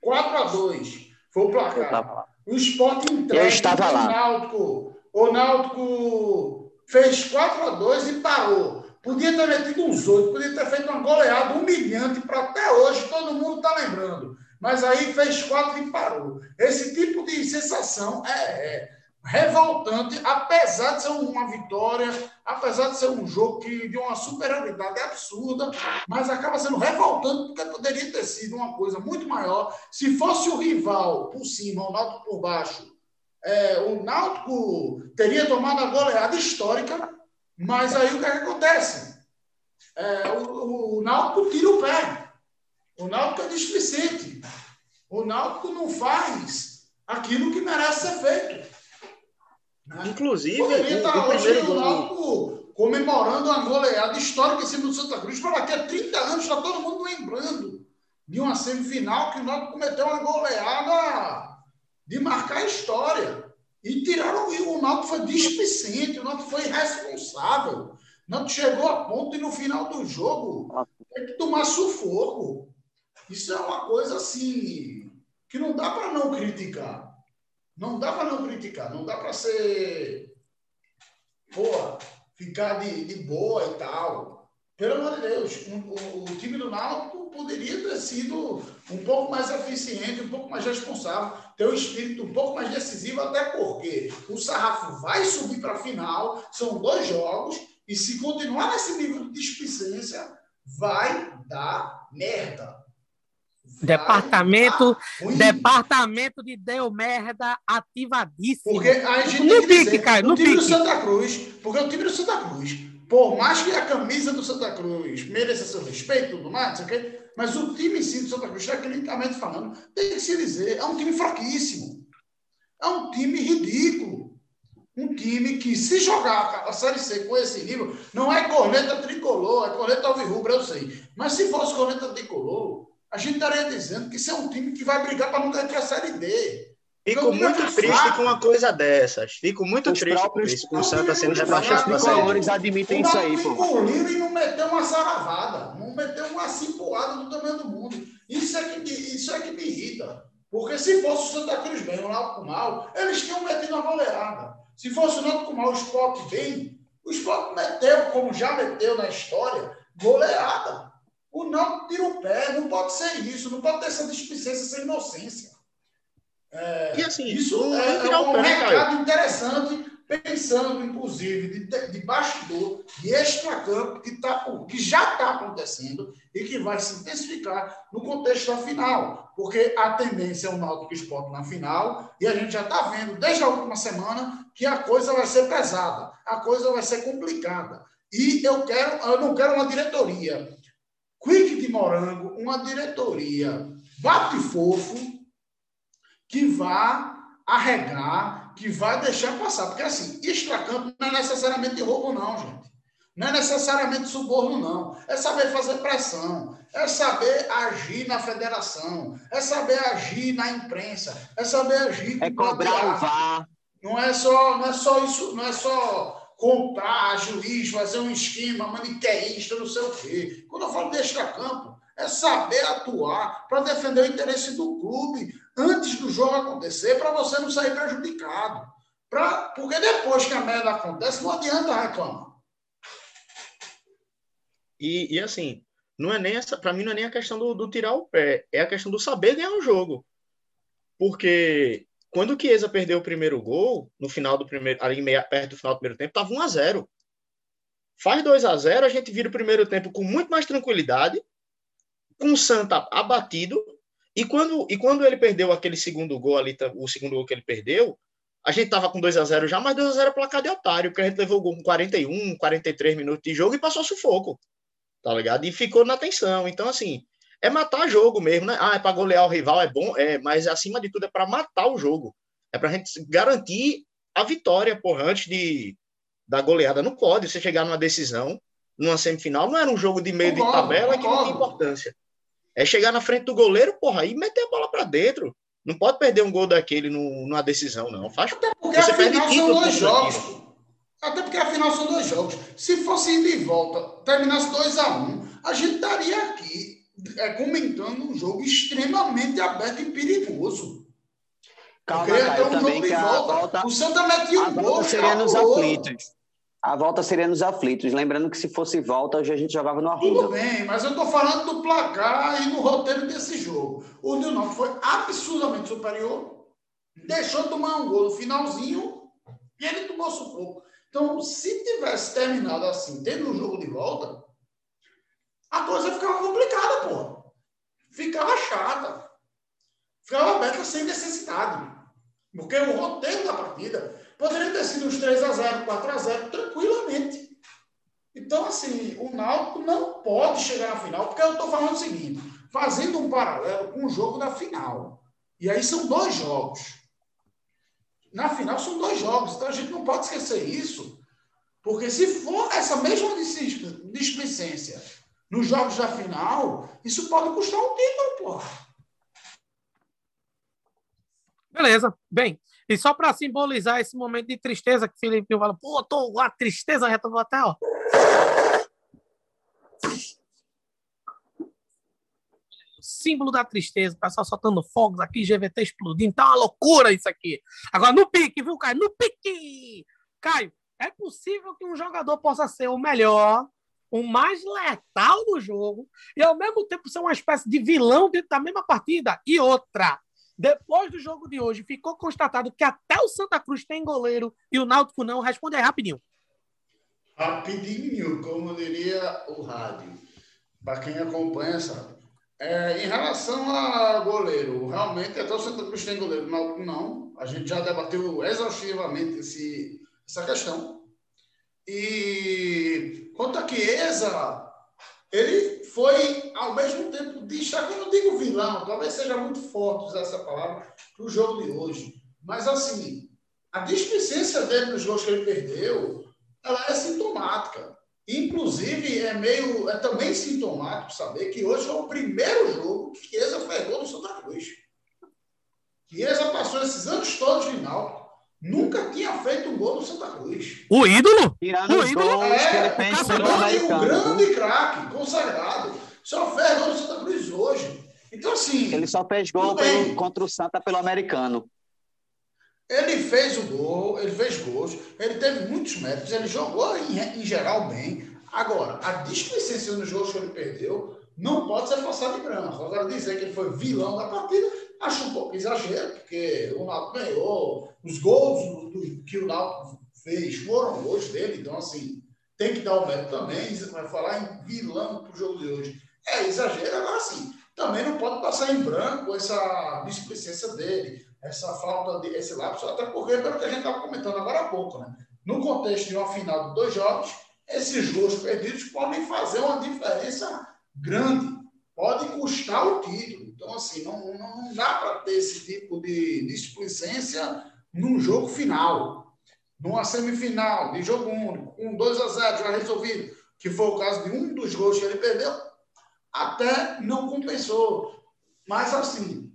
4 a 2 foi o placar. O Esporte entregue. Eu estava lá. O Náutico, o Náutico fez 4 a 2 e parou. Podia ter metido uns oito, podia ter feito uma goleada humilhante para até hoje todo mundo está lembrando. Mas aí fez quatro e parou. Esse tipo de sensação é, é revoltante, apesar de ser uma vitória, apesar de ser um jogo que, de uma superioridade absurda, mas acaba sendo revoltante porque poderia ter sido uma coisa muito maior se fosse o rival por cima, o Náutico por baixo. É, o Náutico teria tomado a goleada histórica mas aí o que, é que acontece? É, o, o Náutico tira o pé. O Náutico é displicente. O Náutico não faz aquilo que merece ser feito. Né? Inclusive, Poderia estar o hoje o Náutico comemorando uma goleada histórica em cima do Santa Cruz, para daqui a 30 anos está todo mundo lembrando de uma semifinal que o Náutico cometeu uma goleada de marcar a história. E tiraram o, o Náutico foi displicente, o Náutico foi irresponsável. O Náutico chegou a ponto e no final do jogo tem que tomar sufoco. Isso é uma coisa assim que não dá para não criticar. Não dá para não criticar, não dá para ser boa, ficar de, de boa e tal. Pelo amor de Deus, o, o, time do Náutico poderia ter sido um pouco mais eficiente, um pouco mais responsável, ter um espírito um pouco mais decisivo, até porque o Sarrafo vai subir para a final, são dois jogos, e se continuar nesse nível de displicência, vai dar merda. Departamento, departamento de deu merda ativadíssimo. Porque a gente no pique, cara, no, no time pique. do Santa Cruz, porque o time do Santa Cruz por mais que a camisa do Santa Cruz mereça seu respeito tudo mais, okay? mas o time em si do Santa Cruz, tecnicamente falando, tem que se dizer, é um time fraquíssimo. É um time ridículo. Um time que, se jogar a Série C com esse nível, não é corneta tricolor, é corneta alvirrubra, eu sei. Mas se fosse corneta tricolor, a gente estaria dizendo que isso é um time que vai brigar para não cair para a Série D. Fico muito triste com uma coisa dessas. Fico muito Os triste com isso, com o Santa sendo rebaixado para Os admitem isso aí, pô. engoliu e não meteu uma saravada. Não meteu uma cipuada do tamanho do mundo. Isso é que me, isso é que me irrita. Porque se fosse o Santa Cruz bem, o Náutico mal, eles tinham metido uma goleada. Se fosse o Náutico mal, o Sport bem, o Sport meteu, como já meteu na história, goleada. O Náutico tira o pé. Não pode ser isso. Não pode ter essa displicência, essa inocência. É, e assim, isso é, é um pé, mercado interessante, pensando, inclusive, de, de bastidor, de extracampo, que, tá, que já está acontecendo e que vai se intensificar no contexto da final. Porque a tendência é o Náutico Esporte na final, e a gente já está vendo, desde a última semana, que a coisa vai ser pesada, a coisa vai ser complicada. E eu quero, eu não quero uma diretoria de morango, uma diretoria bate fofo, que vá arregar, que vá deixar passar. Porque, assim, extracampo não é necessariamente roubo, não, gente. Não é necessariamente suborno, não. É saber fazer pressão, é saber agir na federação, é saber agir na imprensa, é saber agir É cobrar o VAR. Não é só, não é só isso, não é só comprar juiz, fazer um esquema maniqueísta, não sei o quê. Quando eu falo de extracampo, é saber atuar para defender o interesse do clube, antes do jogo acontecer para você não sair prejudicado. Pra, porque depois que a merda acontece, não adianta reclamar. E, e assim, não é nem essa, para mim não é nem a questão do, do, tirar o pé, é a questão do saber ganhar o jogo. Porque quando o Chiesa perdeu o primeiro gol, no final do primeiro, ali meia, perto do final do primeiro tempo, tava 1 a 0. Faz 2 a 0, a gente vira o primeiro tempo com muito mais tranquilidade, com o Santa abatido, e quando, e quando ele perdeu aquele segundo gol ali, o segundo gol que ele perdeu, a gente tava com 2 a 0 já, mas 2 a 0 é placar de otário, porque a gente levou o gol com 41, 43 minutos de jogo e passou sufoco. Tá ligado? E ficou na tensão. Então, assim, é matar jogo mesmo, né? Ah, é para golear o rival, é bom, é, mas acima de tudo é para matar o jogo. É pra gente garantir a vitória, porra, antes de da goleada. Não pode você chegar numa decisão, numa semifinal, não era um jogo de meio de tabela que não tem importância. É chegar na frente do goleiro, porra, e meter a bola para dentro. Não pode perder um gol daquele numa decisão, não. Faz, Até porque você afinal são dois jogos. Até porque afinal são dois jogos. Se fosse indo e volta, terminasse 2 a 1 um, a gente estaria aqui é, comentando um jogo extremamente aberto e perigoso. Calma, cara, um também que a volta, o Santa metia um gol. Seria nos aflitos. A volta seria nos aflitos. Lembrando que se fosse volta, hoje a gente jogava no Arruda. Tudo bem, mas eu estou falando do placar e no roteiro desse jogo. O Nilton foi absurdamente superior, deixou de tomar um gol no finalzinho e ele tomou sufoco. Então, se tivesse terminado assim, tendo um jogo de volta, a coisa ficava complicada, pô. Ficava chata. Ficava aberta sem necessidade. Porque o roteiro da partida poderia ter sido uns 3 a 0 4 a 0 tranquilamente. Então, assim, o Náutico não pode chegar na final, porque eu estou falando o seguinte, fazendo um paralelo com o jogo da final. E aí são dois jogos. Na final são dois jogos, então a gente não pode esquecer isso, porque se for essa mesma displicência nos jogos da final, isso pode custar um título, porra. Beleza. Bem, e só para simbolizar esse momento de tristeza que Felipe fala, pô, tô, a tristeza retornou até, ó. Símbolo da tristeza, o pessoal soltando fogos aqui, GVT explodindo, tá uma loucura isso aqui. Agora no pique, viu, Caio? No pique! Caio, é possível que um jogador possa ser o melhor, o mais letal do jogo, e ao mesmo tempo ser uma espécie de vilão dentro da mesma partida. E outra, depois do jogo de hoje, ficou constatado que até o Santa Cruz tem goleiro e o Náutico não. Responde aí rapidinho. Rapidinho, como diria o rádio. Para quem acompanha, sabe. É, em relação a goleiro, realmente até o Santa Cruz tem goleiro, o Náutico não. A gente já debateu exaustivamente esse, essa questão. E quanto a Chiesa, ele foi, ao mesmo tempo, destaque, eu não digo vilão, talvez seja muito forte usar essa palavra para o jogo de hoje. Mas, assim, a displicência dele nos gols que ele perdeu, ela é sintomática. Inclusive, é meio, é também sintomático saber que hoje é o primeiro jogo que Chiesa pegou no Santa Cruz. Chiesa passou esses anos todos de Náutico Nunca tinha feito um gol no Santa Cruz. O ídolo? Tirando o ídolo. gols É, que ele o fez grande, um grande craque, consagrado. Só fez gol no Santa Cruz hoje. Então, assim. Ele só fez gol pelo- contra o Santa pelo americano. Ele fez o gol, ele fez gols, ele teve muitos méritos, ele jogou em, em geral bem. Agora, a displicência nos gols que ele perdeu não pode ser passada em branco. Agora, dizer que ele foi vilão da partida, acho um pouco exagero, porque o Náutico ganhou, os gols do- que o Náutico fez foram gols dele, então, assim, tem que dar o mérito também. Vai falar em vilão para o jogo de hoje. É exagero, agora sim. Também não pode passar em branco essa displicência dele essa falta de esse lapso, até porque, pelo que a gente estava comentando agora há pouco, né? No contexto de uma final de dois jogos, esses gols perdidos podem fazer uma diferença grande, pode custar o título. Então, assim, não, não, não dá para ter esse tipo de displicência num jogo final, numa semifinal de jogo único, com 2 a 0 já resolvido, que foi o caso de um dos gols que ele perdeu, até não compensou. Mas, assim,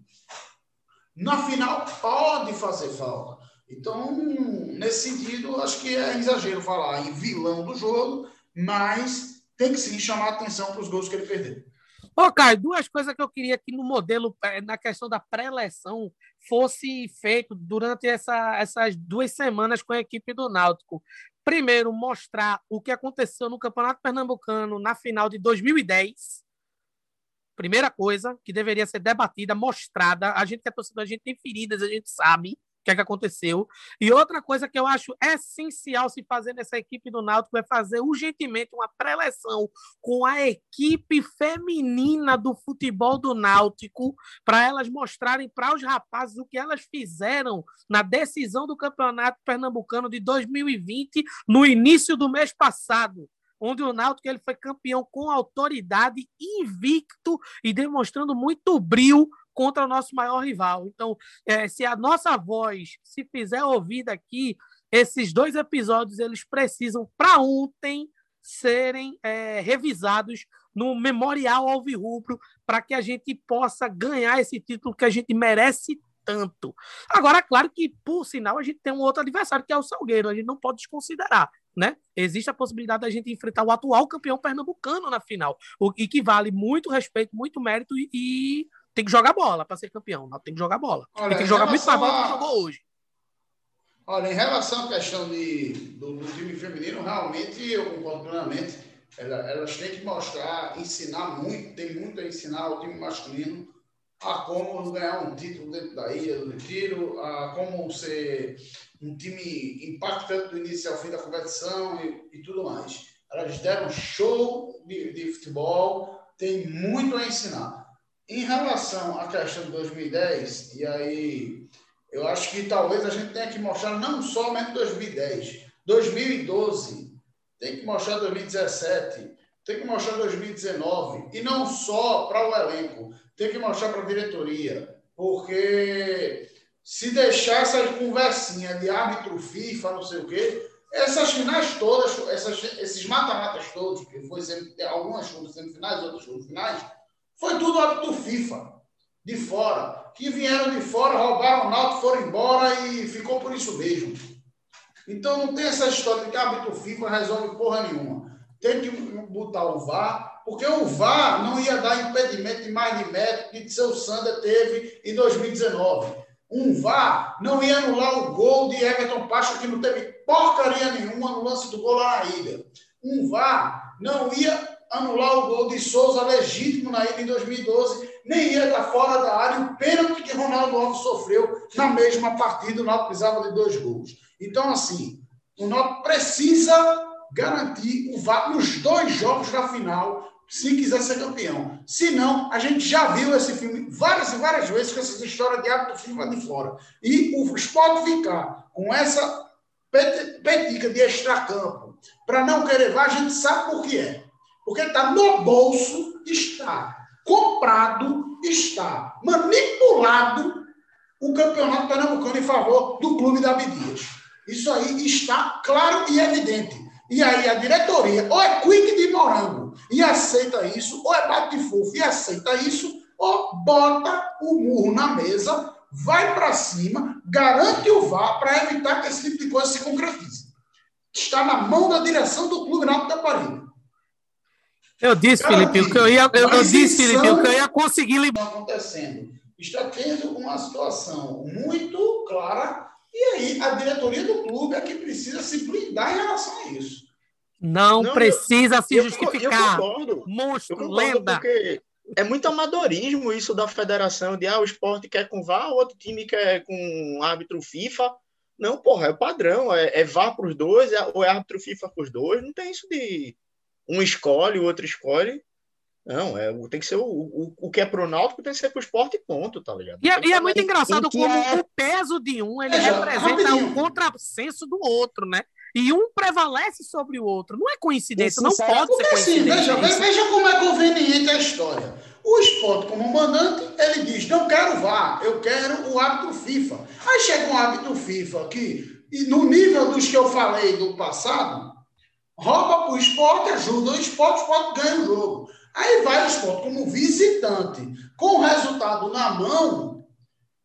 na final pode fazer falta. Então, nesse sentido, acho que é exagero falar em vilão do jogo, mas tem que sim chamar atenção para os gols que ele perdeu. Ô, Caio, duas coisas que eu queria que no modelo, eh, na questão da pré-eleção, fosse feito durante essa, essas duas semanas com a equipe do Náutico. Primeiro, mostrar o que aconteceu no Campeonato Pernambucano na final de 2010. Primeira coisa que deveria ser debatida, mostrada. A gente que é torcedor, a gente tem feridas, a gente sabe que, é que aconteceu. E outra coisa que eu acho essencial se fazer nessa equipe do Náutico é fazer urgentemente uma pré-eleção com a equipe feminina do futebol do Náutico para elas mostrarem para os rapazes o que elas fizeram na decisão do Campeonato Pernambucano de 2020, no início do mês passado onde o Náutico ele foi campeão com autoridade, invicto e demonstrando muito brilho contra o nosso maior rival. Então, é, se a nossa voz se fizer ouvida aqui, esses dois episódios eles precisam para ontem serem é, revisados no memorial alvirrubro para que a gente possa ganhar esse título que a gente merece tanto. Agora, claro que, por sinal, a gente tem um outro adversário, que é o Salgueiro, a gente não pode desconsiderar. Né? Existe a possibilidade da gente enfrentar o atual campeão pernambucano na final, o e que vale muito respeito, muito mérito e, e tem que jogar bola para ser campeão. Não tem que jogar bola. Olha, tem que jogar muito mais bola que jogou hoje. Olha, em relação à questão de, do, do time feminino, realmente eu concordo plenamente. Elas têm que mostrar, ensinar muito, tem muito a ensinar ao time masculino a como ganhar um título dentro da ilha do Retiro, a como ser um time impactante do início ao fim da competição e, e tudo mais. Elas deram show de, de futebol, tem muito a ensinar. Em relação à questão de 2010, e aí eu acho que talvez a gente tenha que mostrar não somente 2010, 2012, tem que mostrar 2017, tem que mostrar 2019, e não só para o elenco, tem que mostrar para a diretoria, porque se deixar essa conversinha de árbitro FIFA, não sei o quê, essas finais todas, essas, esses mata-matas todos, que foi sempre, algumas foram semifinais, outras foram finais, foi tudo árbitro FIFA, de fora, que vieram de fora, roubaram o Náutico, foram embora e ficou por isso mesmo. Então não tem essa história de que árbitro FIFA resolve porra nenhuma. Tem que botar o VAR, porque o VAR não ia dar impedimento de mais de metro que seu Sander teve em 2019. Um VAR não ia anular o gol de Everton Pacho, que não teve porcaria nenhuma no lance do gol lá na ilha. Um VAR não ia anular o gol de Souza legítimo na ilha em 2012, nem ia estar fora da área o pênalti que Ronaldo Alves sofreu na mesma partida. O Náutico precisava de dois gols. Então, assim, o Náutico precisa garantir o nos dois jogos da final se quiser ser campeão. Se não, a gente já viu esse filme várias e várias vezes com essa história de hábito FIFA de fora. E o esporte ficar com essa petica de extracampo para não querer vá, a gente sabe por que é. Porque está no bolso, está comprado, está manipulado o campeonato pernambucano em favor do clube da Abdias. Isso aí está claro e evidente. E aí a diretoria, ou é quick de morango e aceita isso, ou é bate fofo e aceita isso, ou bota o murro na mesa, vai para cima, garante o VAR para evitar que esse tipo de coisa se concretize. Está na mão da direção do Clube Náutico da Paraíba. Eu disse, Felipe, que eu ia, eu, eu disse, Felipe, que eu ia conseguir liberar. acontecendo. Está tendo uma situação muito clara e aí a diretoria do clube é que precisa se blindar em relação a isso. Não, não precisa eu, se eu, justificar. Eu concordo. Monstro, eu concordo lenda. Porque é muito amadorismo isso da federação, de ah, o esporte quer com VAR, o outro time quer com árbitro FIFA. Não, porra, é o padrão, é, é VAR para os dois, é, ou é árbitro FIFA para os dois, não tem isso de um escolhe, o outro escolhe. Não, é, tem que ser o, o, o que é pro Náutico tem que ser pro esporte ponto, tá ligado? E, é, e é muito engraçado como é... o peso de um ele é, representa o contrassenso do outro, né? E um prevalece sobre o outro. Não é coincidência, não pode ser assim, coincidência. Veja, veja como é conveniente a história. O esporte, como mandante, ele diz: não quero VAR, eu quero o árbitro FIFA. Aí chega um árbitro FIFA que, no nível dos que eu falei do passado, rouba para o esporte, ajuda o esporte, o esporte ganha o jogo. Aí vai o esporte como visitante, com o resultado na mão,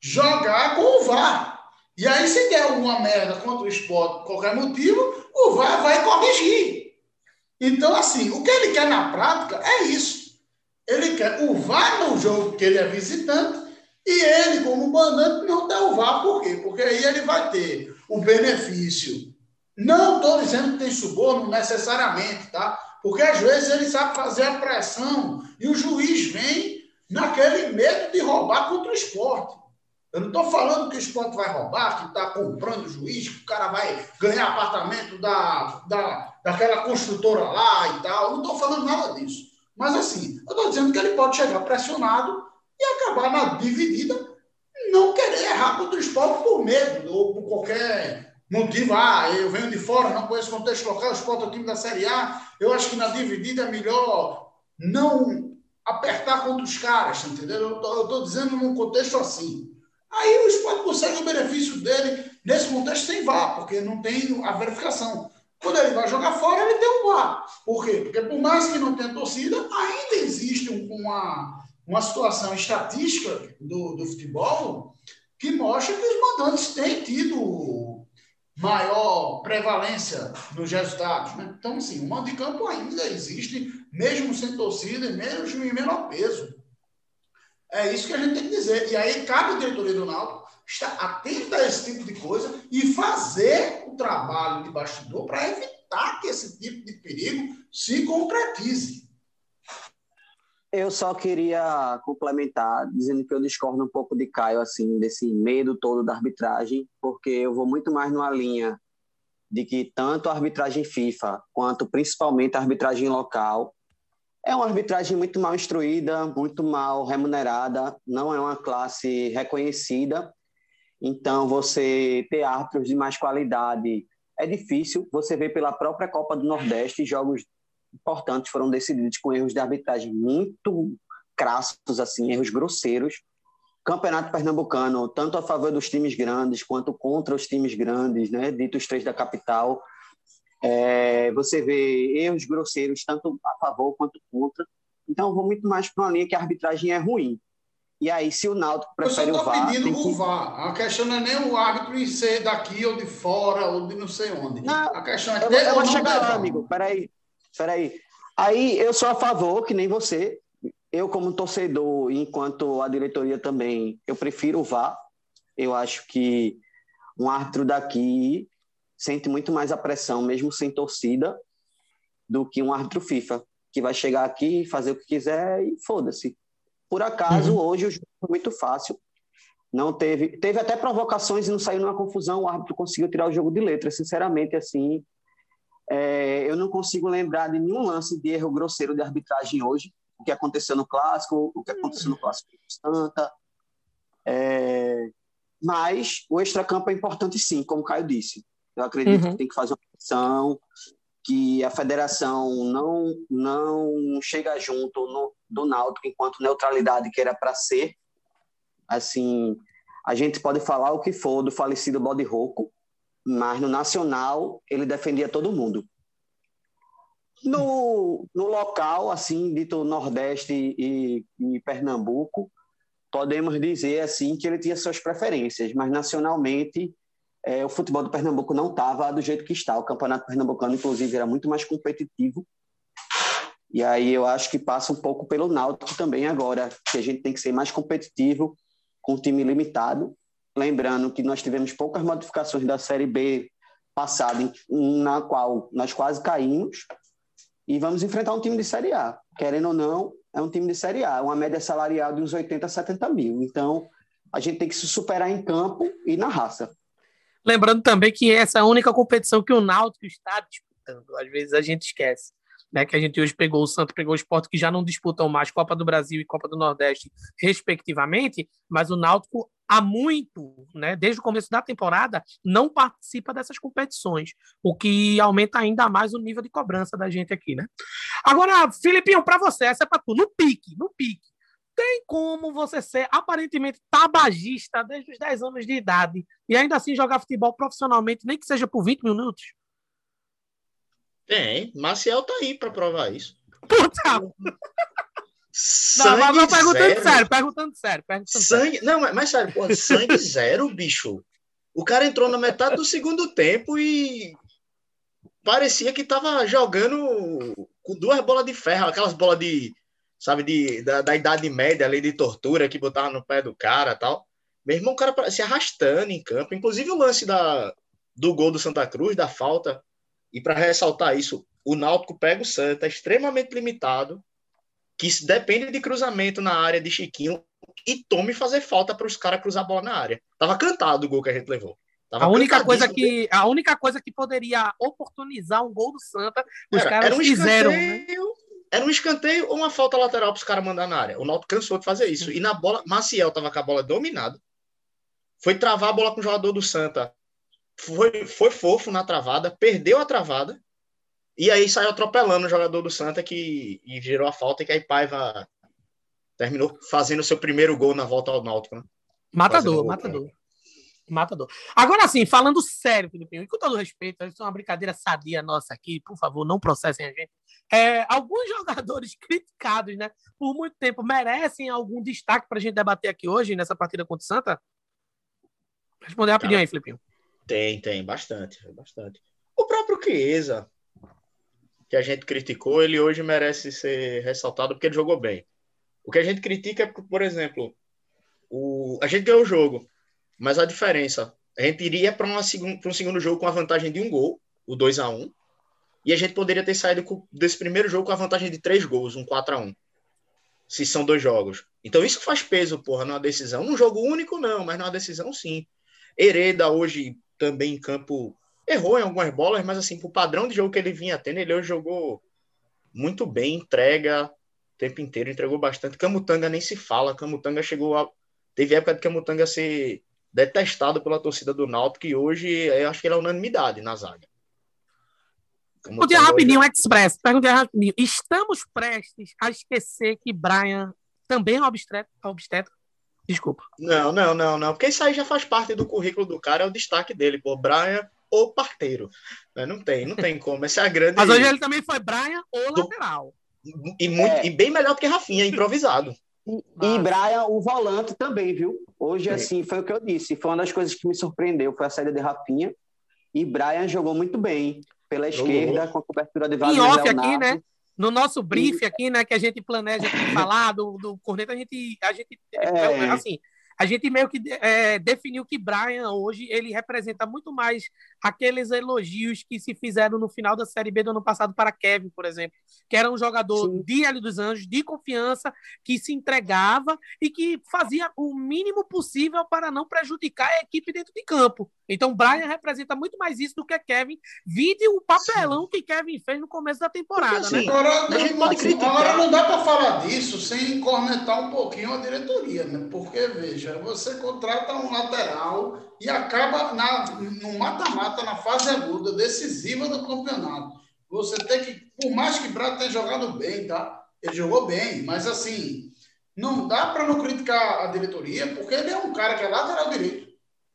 jogar com o VAR. E aí, se der alguma merda contra o esporte por qualquer motivo, o VAR vai corrigir. Então, assim, o que ele quer na prática é isso. Ele quer o VAR no jogo que ele é visitante e ele, como mandante, não dá o VAR. Por quê? Porque aí ele vai ter o benefício. Não estou dizendo que tem suborno necessariamente, tá? Porque às vezes ele sabe fazer a pressão e o juiz vem naquele medo de roubar contra o esporte. Eu não estou falando que o esporte vai roubar, que está comprando o juiz, que o cara vai ganhar apartamento da, da, daquela construtora lá e tal. Eu não estou falando nada disso. Mas assim, eu estou dizendo que ele pode chegar pressionado e acabar na dividida, não querer errar contra o esporte por medo ou por qualquer motivo, ah, eu venho de fora, não conheço o contexto local, esporte o time da Série A, eu acho que na dividida é melhor não apertar contra os caras, entendeu? Eu estou dizendo num contexto assim. Aí o esporte consegue o benefício dele nesse contexto sem VAR, porque não tem a verificação. Quando ele vai jogar fora, ele tem um VAR. Por quê? Porque por mais que não tenha torcida, ainda existe uma, uma situação estatística do, do futebol que mostra que os mandantes têm tido maior prevalência nos resultados. Né? Então, assim, o mando de campo ainda existe, mesmo sem torcida e mesmo em menor peso. É isso que a gente tem que dizer. E aí cabe a diretoria do Náutico estar atento a esse tipo de coisa e fazer o trabalho de bastidor para evitar que esse tipo de perigo se concretize. Eu só queria complementar, dizendo que eu discordo um pouco de Caio, assim, desse medo todo da arbitragem, porque eu vou muito mais numa linha de que tanto a arbitragem FIFA quanto principalmente a arbitragem local é uma arbitragem muito mal instruída, muito mal remunerada, não é uma classe reconhecida. Então, você ter árbitros de mais qualidade é difícil. Você vê pela própria Copa do Nordeste, jogos importantes foram decididos com erros de arbitragem muito crassos, assim, erros grosseiros. Campeonato Pernambucano, tanto a favor dos times grandes quanto contra os times grandes, né, ditos três da capital. É, você vê erros grosseiros, tanto a favor quanto contra. Então, eu vou muito mais para uma linha que a arbitragem é ruim. E aí, se o Náutico prefere o VAR... pedindo o que... VAR. A questão não é nem o árbitro em ser daqui ou de fora ou de não sei onde. Não, a questão é eu, eu vou chegar lá, amigo. Peraí, peraí. Aí, eu sou a favor, que nem você, eu, como torcedor, enquanto a diretoria também, eu prefiro o VAR. Eu acho que um árbitro daqui sente muito mais a pressão, mesmo sem torcida, do que um árbitro FIFA, que vai chegar aqui, fazer o que quiser e foda-se. Por acaso, uhum. hoje o jogo foi muito fácil. Não teve, teve até provocações e não saiu numa confusão. O árbitro conseguiu tirar o jogo de letra. Sinceramente, assim, é, eu não consigo lembrar de nenhum lance de erro grosseiro de arbitragem hoje o que aconteceu no clássico, o que aconteceu no clássico de Santa. É, mas o extracampo é importante sim, como o Caio disse. Eu acredito uhum. que tem que fazer uma ação, que a federação não não chega junto no, do Náutico enquanto neutralidade que era para ser. Assim, a gente pode falar o que for do falecido Bode Roco, mas no nacional ele defendia todo mundo. No, no local, assim, dito Nordeste e, e Pernambuco, podemos dizer assim que ele tinha suas preferências, mas nacionalmente é, o futebol do Pernambuco não estava do jeito que está. O campeonato pernambucano, inclusive, era muito mais competitivo. E aí eu acho que passa um pouco pelo Náutico também agora, que a gente tem que ser mais competitivo com um time limitado. Lembrando que nós tivemos poucas modificações da Série B passada, na qual nós quase caímos, e vamos enfrentar um time de Série A. Querendo ou não, é um time de Série A, uma média salarial de uns 80 a 70 mil. Então, a gente tem que se superar em campo e na raça. Lembrando também que essa é a única competição que o Náutico está disputando. Às vezes a gente esquece. Né, que a gente hoje pegou o Santos, pegou o Sport, que já não disputam mais Copa do Brasil e Copa do Nordeste, respectivamente, mas o Náutico há muito, né, desde o começo da temporada, não participa dessas competições, o que aumenta ainda mais o nível de cobrança da gente aqui, né? Agora, Filipinho, para você, essa é para tu, no pique, no pique. Tem como você ser aparentemente tabagista desde os 10 anos de idade e ainda assim jogar futebol profissionalmente, nem que seja por 20 minutos? Tem, Maciel tá aí para provar isso. Puta! Sangue não, mas perguntando zero. sério, perguntando sério. Perguntando sangue, sério. Não, mas, mas sério, porra, sangue zero, bicho. O cara entrou na metade do segundo tempo e parecia que tava jogando com duas bolas de ferro, aquelas bolas de, sabe, de, da, da idade média ali de tortura que botava no pé do cara tal. Meu irmão, o cara se arrastando em campo. Inclusive o lance da, do gol do Santa Cruz, da falta. E para ressaltar isso, o Náutico pega o Santa, extremamente limitado, que depende de cruzamento na área de Chiquinho e tome fazer falta para os caras cruzar a bola na área. Tava cantado o gol que a gente levou. Tava a única coisa que a única coisa que poderia oportunizar um gol do Santa, os era, caras era um fizeram. Né? Era um escanteio ou uma falta lateral para os caras mandar na área. O Náutico cansou de fazer isso. E na bola, Maciel tava com a bola dominada. Foi travar a bola com o jogador do Santa. Foi, foi fofo na travada, perdeu a travada e aí saiu atropelando o jogador do Santa que e gerou a falta e que aí Paiva terminou fazendo seu primeiro gol na volta ao Náutico, né? Matador, matador. Matador. Agora sim, falando sério, Felipe, e com todo respeito, isso é uma brincadeira sadia nossa aqui, por favor, não processem a gente. É, alguns jogadores criticados, né, por muito tempo, merecem algum destaque para a gente debater aqui hoje, nessa partida contra o Santa? Responder rapidinho aí, Filipinho. Tem, tem, bastante, bastante. O próprio Chiesa, que a gente criticou, ele hoje merece ser ressaltado porque ele jogou bem. O que a gente critica é, por exemplo, o... a gente ganhou o jogo. Mas a diferença, a gente iria para um segundo jogo com a vantagem de um gol, o 2 a 1 e a gente poderia ter saído desse primeiro jogo com a vantagem de três gols, um 4 a 1 se são dois jogos. Então isso faz peso, porra, numa decisão. Num jogo único, não, mas numa decisão, sim. Hereda hoje também em campo errou em algumas bolas, mas assim, pro padrão de jogo que ele vinha tendo, ele hoje jogou muito bem, entrega o tempo inteiro, entregou bastante. Camutanga nem se fala, Camutanga chegou a. Teve época de Camutanga ser detestado pela torcida do Náutico, e hoje eu acho que ele é unanimidade na zaga. Pergunta rapidinho, hoje... Express. Pergunta rapidinho. Estamos prestes a esquecer que Brian também é obstetra? obstetra? Desculpa. Não, não, não, não. Porque isso aí já faz parte do currículo do cara, é o destaque dele. Pô, Brian ou parteiro. Né? Não tem, não tem como. Essa é a grande. Mas hoje ele também foi Brian ou do... lateral. E, muito, é. e bem melhor do que Rafinha, improvisado. E, e Brian, o volante também, viu? Hoje, assim, foi o que eu disse. Foi uma das coisas que me surpreendeu, foi a saída de Rafinha. E Brian jogou muito bem pela esquerda, com a cobertura de Wagner Em off Leonardo. aqui, né? No nosso brief aqui, né, que a gente planeja falar do, do Corneta, a gente, a gente é. assim, a gente meio que é, definiu que Brian hoje ele representa muito mais aqueles elogios que se fizeram no final da Série B do ano passado para Kevin, por exemplo, que era um jogador Sim. de L dos Anjos, de confiança, que se entregava e que fazia o mínimo possível para não prejudicar a equipe dentro de campo. Então, Brian representa muito mais isso do que Kevin. Vide o papelão Sim. que Kevin fez no começo da temporada, Porque, assim, né? Agora, a gente. Agora não dá para falar disso sem cornetar um pouquinho a diretoria, né? Porque, veja, você contrata um lateral e acaba na, no mata-mata, na fase aguda, decisiva do campeonato. Você tem que, por mais que Brian tenha jogado bem, tá? Ele jogou bem, mas assim, não dá para não criticar a diretoria, porque ele é um cara que é lateral direito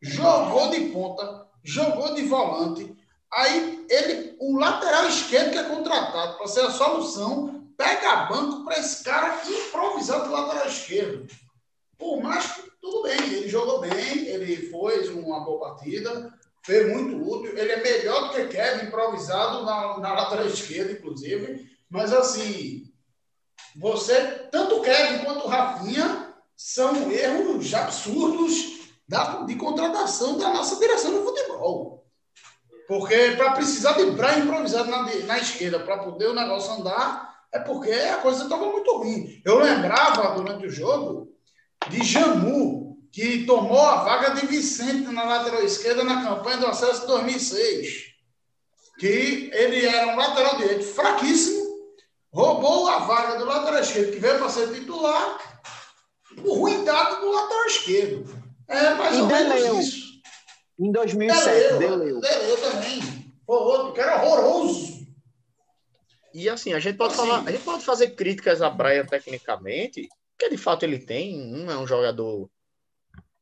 jogou de ponta, jogou de volante. Aí ele, o lateral esquerdo que é contratado para ser a solução, pega banco para esse cara improvisar do lateral esquerdo. Por mais que tudo bem, ele jogou bem, ele fez uma boa partida, fez muito útil. Ele é melhor do que Kevin, improvisado na, na lateral esquerda, inclusive. Mas assim, você, tanto Kevin quanto Rafinha, são erros absurdos da, de contratação da nossa direção do futebol. Porque para precisar de Brian improvisado na, na esquerda para poder o negócio andar, é porque a coisa estava muito ruim. Eu lembrava durante o jogo de Jamu, que tomou a vaga de Vicente na lateral esquerda na campanha do acesso de 2006. Que ele era um lateral direito fraquíssimo, roubou a vaga do lateral esquerdo, que veio para ser titular, por ruindade do lateral esquerdo. É mais e ou Deleu. isso. Em 2007, Deleu. Deleu também. Foi outro que era horroroso. E assim, a gente pode assim, falar, a gente pode fazer críticas a Brian tecnicamente, que de fato ele tem, não é um jogador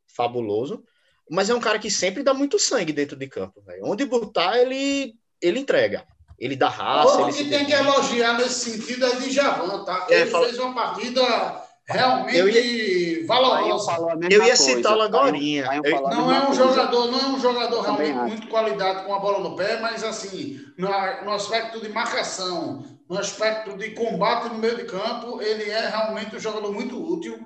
fabuloso, mas é um cara que sempre dá muito sangue dentro de campo, velho. Onde botar, ele ele entrega. Ele dá raça. O que tem que elogiar nesse sentido é de Javan, tá? É, ele fala... fez uma partida realmente eu ia, valorosa. Eu ia citá-lo agora. Não é um jogador, não é um jogador realmente muito qualidade com a bola no pé, mas assim, no, no, aspecto de marcação, no aspecto de combate no meio de campo, ele é realmente um jogador muito útil.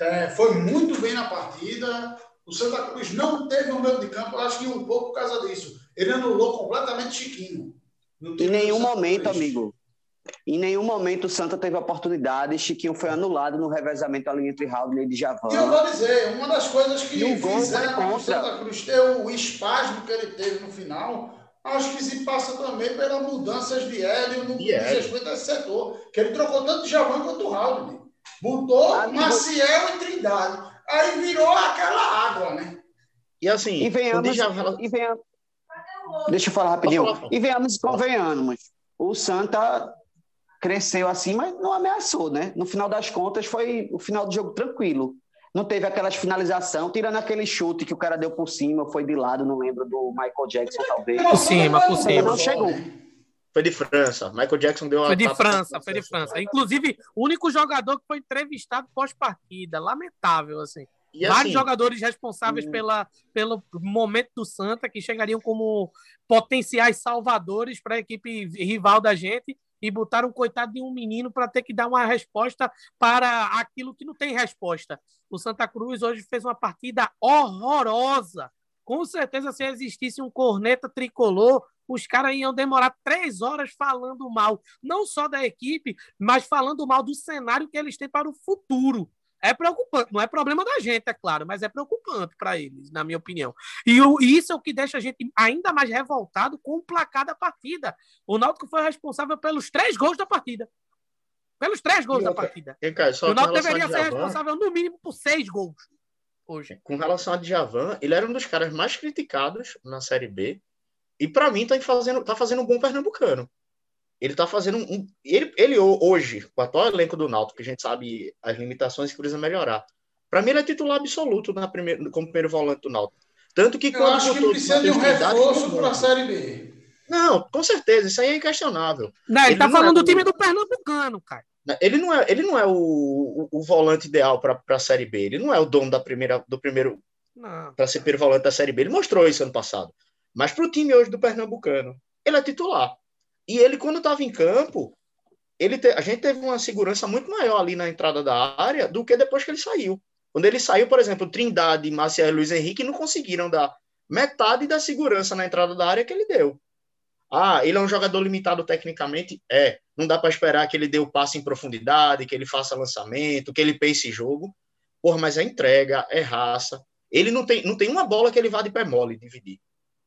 É, foi muito bem na partida. O Santa Cruz não teve no meio de campo, acho que um pouco por causa disso. Ele anulou completamente Chiquinho. Em nenhum momento, amigo, em nenhum momento o Santa teve oportunidade. Chiquinho foi anulado no revezamento ali entre Raul e Djavan. E eu vou dizer, uma das coisas que fizeram o Santa Cruz ter o espasmo que ele teve no final, acho que se passa também pelas mudanças de Hélio no que diz respeito a esse setor. Que ele trocou tanto Djavan quanto Raul. Botou ah, Maciel e Trindade. Aí virou aquela água, né? E assim, e venhamos, Djavan... e venhamos, Deixa eu falar rapidinho. Falar, e venhamos convenhamos. O Santa cresceu assim, mas não ameaçou, né? No final das contas, foi o final do jogo tranquilo. Não teve aquelas finalização, tirando aquele chute que o cara deu por cima, foi de lado, não lembro do Michael Jackson, talvez. Por cima, por cima. Não chegou. Foi de França. Michael Jackson deu uma. Foi de França, foi de França. Inclusive, o único jogador que foi entrevistado pós-partida. Lamentável, assim. E Vários assim, jogadores responsáveis hum... pela, pelo momento do Santa, que chegariam como potenciais salvadores para a equipe rival da gente, e botaram um coitado de um menino para ter que dar uma resposta para aquilo que não tem resposta. O Santa Cruz hoje fez uma partida horrorosa. Com certeza, se existisse um corneta tricolor, os caras iam demorar três horas falando mal, não só da equipe, mas falando mal do cenário que eles têm para o futuro. É preocupante, não é problema da gente, é claro, mas é preocupante para eles, na minha opinião. E, o, isso é o que deixa a gente ainda mais revoltado com o placar da partida. O Náutico foi responsável pelos três gols da partida. Pelos três gols da partida. E, cara, o Náutico deveria ser responsável, no mínimo, por seis gols hoje. Com relação a Djavan, ele era um dos caras mais criticados na Série B. E para mim tá fazendo, tá fazendo um bom pernambucano. Ele tá fazendo um. Ele, ele hoje, com o atual elenco do Náutico, que a gente sabe as limitações que precisa melhorar. Para mim, ele é titular absoluto na primeira, como primeiro volante do Náutico. Tanto que Eu quando acho que ele precisa de um reforço para a Série B. Não, com certeza, isso aí é inquestionável. Não, ele, ele tá falando é do time do Pernambucano, cara. Ele não é, ele não é o, o, o volante ideal para a Série B. Ele não é o dono da primeira, do primeiro. Para ser primeiro volante da Série B. Ele mostrou isso ano passado. Mas para o time hoje do Pernambucano, ele é titular. E ele, quando estava em campo, ele te... a gente teve uma segurança muito maior ali na entrada da área do que depois que ele saiu. Quando ele saiu, por exemplo, Trindade, Marcial e Luiz Henrique não conseguiram dar metade da segurança na entrada da área que ele deu. Ah, ele é um jogador limitado tecnicamente? É. Não dá para esperar que ele dê o passe em profundidade, que ele faça lançamento, que ele pense jogo. Porra, mas é entrega, é raça. Ele não tem, não tem uma bola que ele vá de pé mole dividir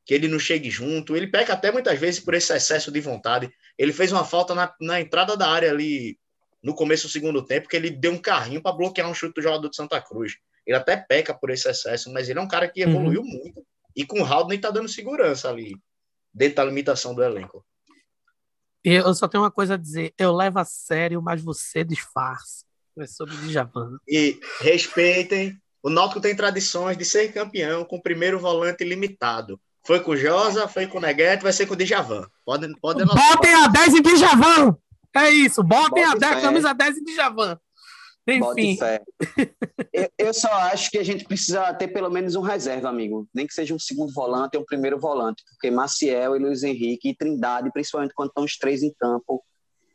que ele não chegue junto. Ele peca até muitas vezes por esse excesso de vontade. Ele fez uma falta na, na entrada da área ali no começo do segundo tempo, que ele deu um carrinho para bloquear um chute do jogador de Santa Cruz. Ele até peca por esse excesso, mas ele é um cara que evoluiu uhum. muito. E com o Raul nem tá dando segurança ali, dentro da limitação do elenco. Eu só tenho uma coisa a dizer. Eu levo a sério, mas você disfarça. É sobre Djavan. E respeitem. O Náutico tem tradições de ser campeão com o primeiro volante limitado. Foi com o Josa, foi com o Neguete, vai ser com o Djavan. Pode, pode botem a 10 em Djavan! É isso, botem Bote a 10, camisa 10 em Djavan. Enfim. eu, eu, só acho que a gente precisa ter pelo menos um reserva, amigo. Nem que seja um segundo volante ou um primeiro volante. Porque Maciel e Luiz Henrique e Trindade, principalmente quando estão os três em campo,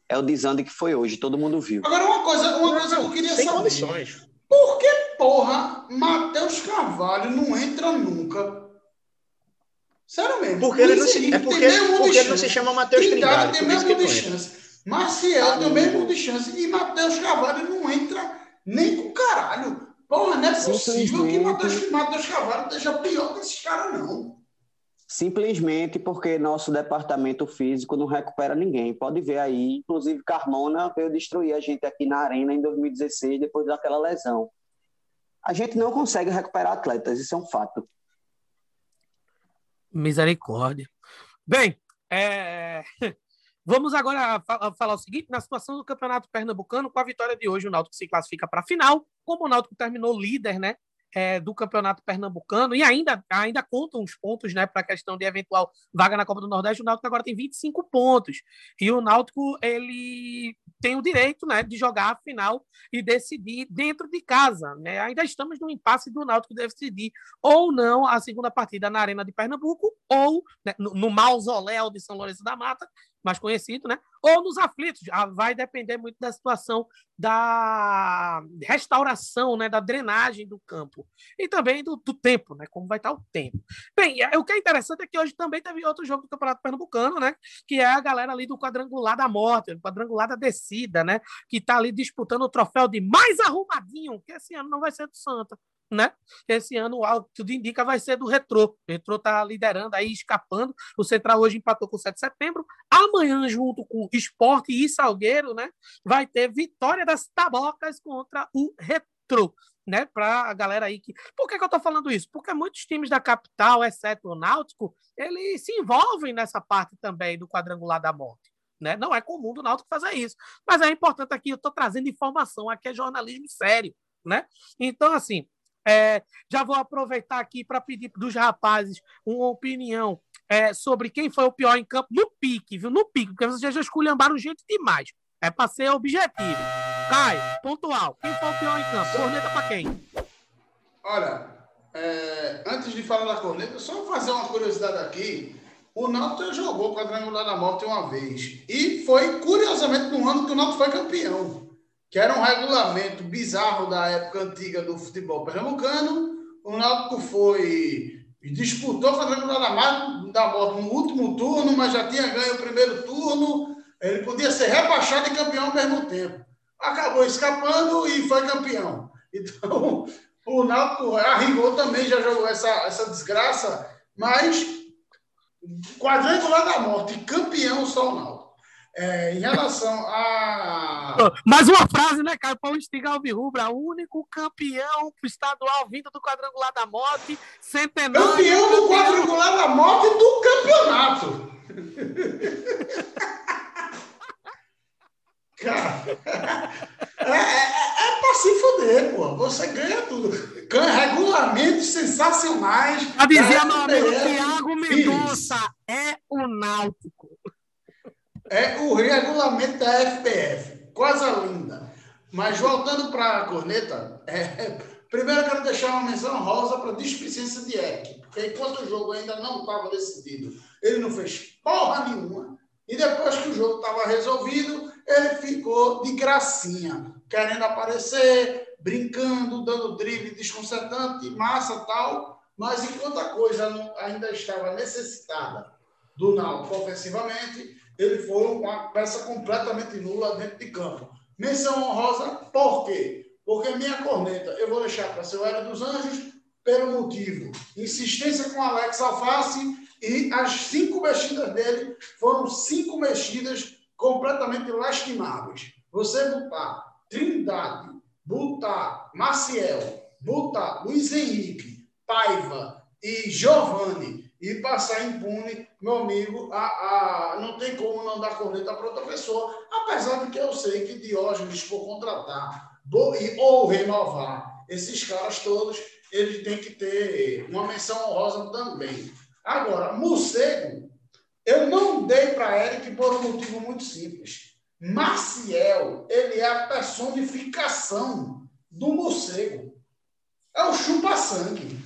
é o desande que foi hoje. Todo mundo viu. Agora, uma coisa, uma coisa que eu queria Sem saber. condições. Por que, porra, Matheus Carvalho não entra nunca Sério mesmo. Porque ele não se, é porque, porque ele não se chama Matheus Trindade. tem mesmo de chance. Maciel tem o mesmo de chance. E Matheus Carvalho não entra nem com caralho. Porra, não é possível que Matheus, Matheus Carvalho esteja pior que esses caras, não. Simplesmente porque nosso departamento físico não recupera ninguém. Pode ver aí, inclusive Carmona veio destruir a gente aqui na Arena em 2016, depois daquela lesão. A gente não consegue recuperar atletas, isso é um fato. Misericórdia. Bem, é... vamos agora falar o seguinte: na situação do Campeonato Pernambucano, com a vitória de hoje, o Náutico se classifica para a final. Como o Náutico terminou líder, né? É, do Campeonato Pernambucano e ainda, ainda contam os pontos né, para a questão de eventual vaga na Copa do Nordeste. O Náutico agora tem 25 pontos. E o Náutico ele tem o direito né, de jogar a final e decidir dentro de casa. Né? Ainda estamos no impasse do Náutico decidir ou não a segunda partida na Arena de Pernambuco ou né, no, no mausoléu de São Lourenço da Mata mais conhecido, né? Ou nos aflitos, vai depender muito da situação da restauração, né? Da drenagem do campo e também do, do tempo, né? Como vai estar o tempo. Bem, o que é interessante é que hoje também teve outro jogo do Campeonato Pernambucano, né? Que é a galera ali do quadrangular da morte, do quadrangular da descida, né? Que está ali disputando o troféu de mais arrumadinho, que esse ano não vai ser do Santa né? Esse ano, tudo indica, vai ser do Retrô. O Retrô está liderando aí, escapando. O Central hoje empatou com o 7 de setembro. Amanhã, junto com Esporte e Salgueiro, né? Vai ter vitória das Tabocas contra o Retrô. Né, para a galera aí que. Por que, que eu estou falando isso? Porque muitos times da capital, exceto o Náutico, eles se envolvem nessa parte também do quadrangular da morte. Né? Não é comum do Náutico fazer isso. Mas é importante aqui, eu estou trazendo informação, aqui é jornalismo sério. Né? Então, assim, é, já vou aproveitar aqui para pedir dos rapazes uma opinião é, sobre quem foi o pior em campo no pique, viu? No pique, porque vocês já esculhambaram gente demais. É para ser objetivo. Caio, pontual. Quem foi o pior em campo? Corneta para quem? Olha, é, antes de falar da corneta, só fazer uma curiosidade aqui. o Náutico jogou o quadrangular da morte uma vez. E foi, curiosamente, no ano que o Náutico foi campeão. Que era um regulamento bizarro da época antiga do futebol pernambucano. O Náutico foi disputou o quadrangular da morte no último turno, mas já tinha ganho o primeiro turno. Ele podia ser rebaixado e campeão ao mesmo tempo. Acabou escapando e foi campeão. Então, o Náutico, a rigor, também já jogou essa, essa desgraça, mas quadrangular da morte, campeão só o Náutico. É, em relação a. Mais uma frase, né, cara? Paulo Estigal Rubra, único campeão estadual vindo do quadrangular da morte, centenário. Campeão do quadrangular da morte do campeonato. cara, é, é, é pra se fuder, pô. Você ganha tudo. Ganha regulamentos sensacionais. A dizer meu amigo Tiago Mendonça é o Náutico. É o regulamento da FPF. Coisa linda. Mas voltando para a corneta, é, primeiro eu quero deixar uma menção rosa para a displicência de Eric. Porque enquanto o jogo ainda não estava decidido, ele não fez porra nenhuma. E depois que o jogo estava resolvido, ele ficou de gracinha, querendo aparecer, brincando, dando drible desconcertante, massa tal. Mas enquanto a coisa não, ainda estava necessitada do Náutico ofensivamente, ele foi uma peça completamente nula dentro de campo. Menção honrosa, por quê? Porque minha corneta eu vou deixar para seu Hélio dos Anjos pelo motivo insistência com Alex Alface e as cinco mexidas dele foram cinco mexidas completamente lastimáveis. Você botar Trindade, botar Maciel, botar Luiz Henrique, Paiva e Giovanni e passar impune, meu amigo, a, a, não tem como não dar corneta para outra pessoa, apesar de que eu sei que Diógenes, for contratar ou renovar esses caras todos, ele tem que ter uma menção honrosa também. Agora, morcego, eu não dei para Eric por um motivo muito simples. Maciel, ele é a personificação do morcego. É o chupa-sangue.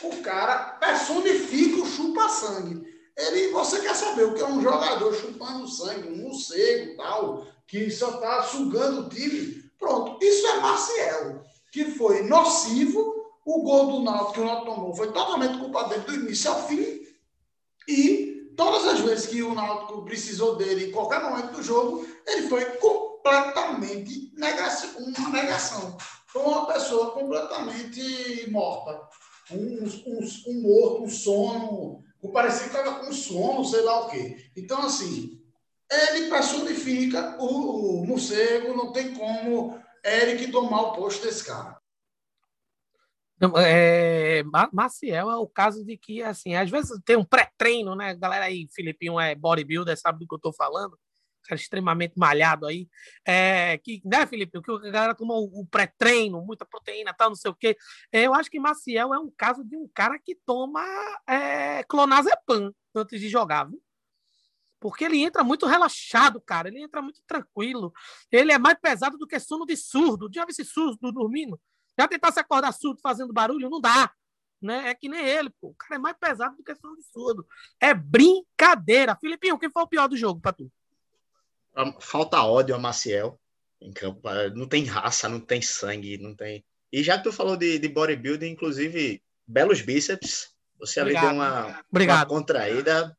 O cara personifica o chupa-sangue. Ele, você quer saber o que é um jogador chupando sangue, um morcego tal, que só está sugando o time? Pronto, isso é Maciel, que foi nocivo. O gol do Náutico que o Náutico tomou foi totalmente culpa dele do início ao fim. E todas as vezes que o Náutico precisou dele em qualquer momento do jogo, ele foi completamente negação, uma negação. Foi uma pessoa completamente morta. Um, um, um morto, um sono. Parecia que estava com sono, sei lá o quê. Então, assim, ele personifica o, o morcego, não tem como Eric tomar o posto desse cara. É, Maciel é o caso de que, assim, às vezes tem um pré-treino, né? Galera aí, Filipinho é bodybuilder, sabe do que eu tô falando? Cara extremamente malhado aí. É, que, né, Felipe? Que a galera toma o, pré-treino, muita proteína, tal, não sei o quê. É, eu acho que Maciel é um caso de um cara que toma é, clonazepam antes de jogar, viu? Porque ele entra muito relaxado, cara. Ele entra muito tranquilo. Ele é mais pesado do que sono de surdo. Já vi esse surdo dormindo? Já tentar se acordar surdo fazendo barulho? Não dá. Né? É que nem ele, pô. O cara é mais pesado do que som de surdo. É brincadeira. Filipinho, quem foi o pior do jogo pra tu? Falta ódio a Maciel em campo. Não tem raça, não tem sangue, não tem. E já que tu falou de, de bodybuilding, inclusive, belos bíceps. Você Obrigado. ali deu uma, Obrigado. uma contraída.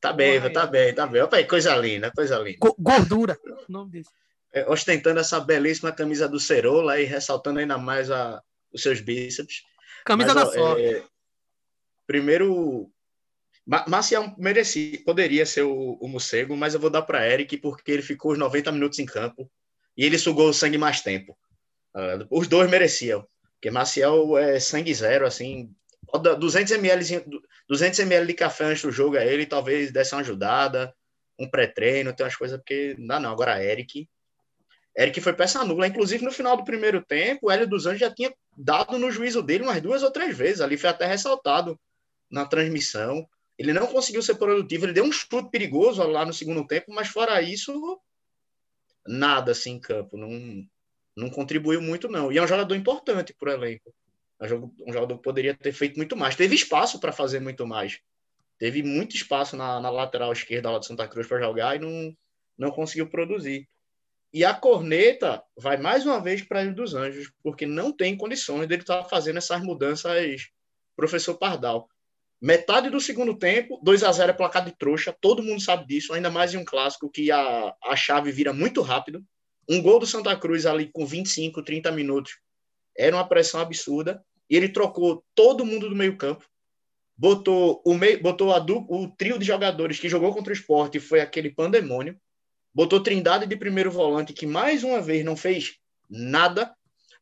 Tá bem, Boa, tá bem, tá bem. Opa, coisa linda, coisa linda. Gordura, o nome disso é, ostentando essa belíssima camisa do Cerola e ressaltando ainda mais a, os seus bíceps. Camisa Mas, da sorte. É, primeiro, Marcial merecia, poderia ser o, o Morcego, mas eu vou dar para Eric porque ele ficou os 90 minutos em campo e ele sugou o sangue mais tempo. Uh, os dois mereciam, porque Marcial é sangue zero, assim, 200 ml, 200 ml de café antes do jogo a ele, talvez desse uma ajudada, um pré-treino, tem umas coisas, porque não, não. Agora, Eric, Eric foi peça nula. Inclusive, no final do primeiro tempo, o Hélio dos Anjos já tinha dado no juízo dele umas duas ou três vezes. Ali foi até ressaltado na transmissão. Ele não conseguiu ser produtivo. Ele deu um chute perigoso lá no segundo tempo, mas fora isso, nada assim em campo. Não, não contribuiu muito, não. E é um jogador importante para o elenco. É um jogador que poderia ter feito muito mais. Teve espaço para fazer muito mais. Teve muito espaço na, na lateral esquerda lá do Santa Cruz para jogar e não, não conseguiu produzir. E a corneta vai mais uma vez para ele dos Anjos, porque não tem condições dele estar tá fazendo essas mudanças, professor Pardal. Metade do segundo tempo, 2 a 0 é placar de trouxa, todo mundo sabe disso, ainda mais em um clássico que a, a chave vira muito rápido. Um gol do Santa Cruz ali com 25, 30 minutos era uma pressão absurda. E ele trocou todo mundo do meio-campo, botou o meio, botou a du, o trio de jogadores que jogou contra o esporte, foi aquele pandemônio. Botou Trindade de primeiro volante, que mais uma vez não fez nada.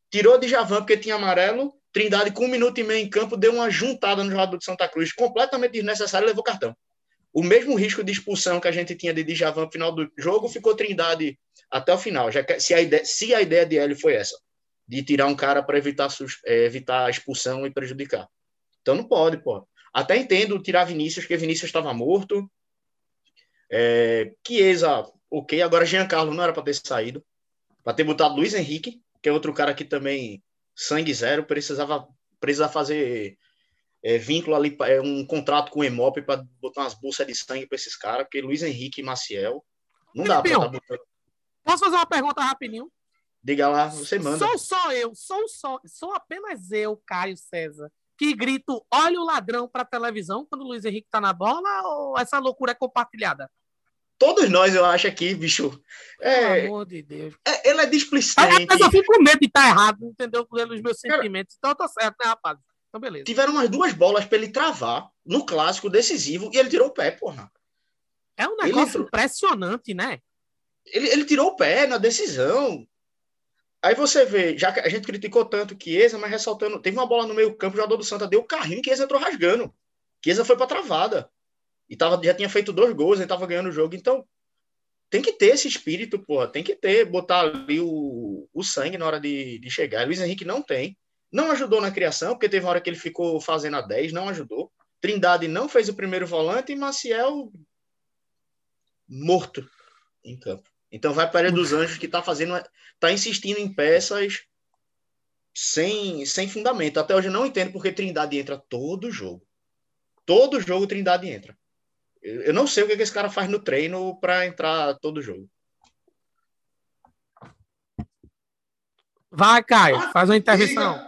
Tirou de Javan porque tinha amarelo. Trindade, com um minuto e meio em campo, deu uma juntada no jogador de Santa Cruz, completamente desnecessário e levou cartão. O mesmo risco de expulsão que a gente tinha de Djavan no final do jogo ficou Trindade até o final. Já que, se, a ideia, se a ideia de Hélio foi essa, de tirar um cara para evitar, é, evitar a expulsão e prejudicar. Então não pode, pô. Até entendo tirar Vinícius, porque Vinícius estava morto. É, Chiesa, ok. Agora Giancarlo não era para ter saído. Para ter botado Luiz Henrique, que é outro cara que também sangue zero, precisava, precisava fazer é, vínculo ali, é, um contrato com o Emop para botar umas bolsas de sangue para esses caras, porque Luiz Henrique e Maciel. Não dá para tá botando. Posso fazer uma pergunta rapidinho? Diga lá, você manda. Sou só eu, sou só, sou apenas eu, Caio César, que grito: olha o ladrão para televisão quando o Luiz Henrique tá na bola ou essa loucura é compartilhada? Todos nós, eu acho, aqui, bicho. É, Pelo amor de Deus. É, ele é displicente. Mas eu fico com medo de estar tá errado, entendeu? Pelos meus sentimentos. Então eu tô certo, né, rapaz? Então, beleza. Tiveram umas duas bolas para ele travar no clássico decisivo e ele tirou o pé, porra. É um negócio ele... impressionante, né? Ele, ele tirou o pé na decisão. Aí você vê, já que a gente criticou tanto o Chiesa, mas ressaltando, teve uma bola no meio campo, o jogador do Santa deu o carrinho, Chiesa entrou rasgando. Chiesa foi para travada. E tava, já tinha feito dois gols, ele tava ganhando o jogo. Então, tem que ter esse espírito, porra. Tem que ter, botar ali o, o sangue na hora de, de chegar. Luiz Henrique não tem. Não ajudou na criação, porque teve uma hora que ele ficou fazendo a 10, não ajudou. Trindade não fez o primeiro volante e Maciel morto em campo. Então vai para a dos Anjos que está fazendo, está insistindo em peças sem, sem fundamento. Até hoje eu não entendo porque Trindade entra todo jogo. Todo jogo Trindade entra. Eu, não sei o que, que esse cara faz no treino para entrar todo jogo. Vai, Caio, faz uma intervenção.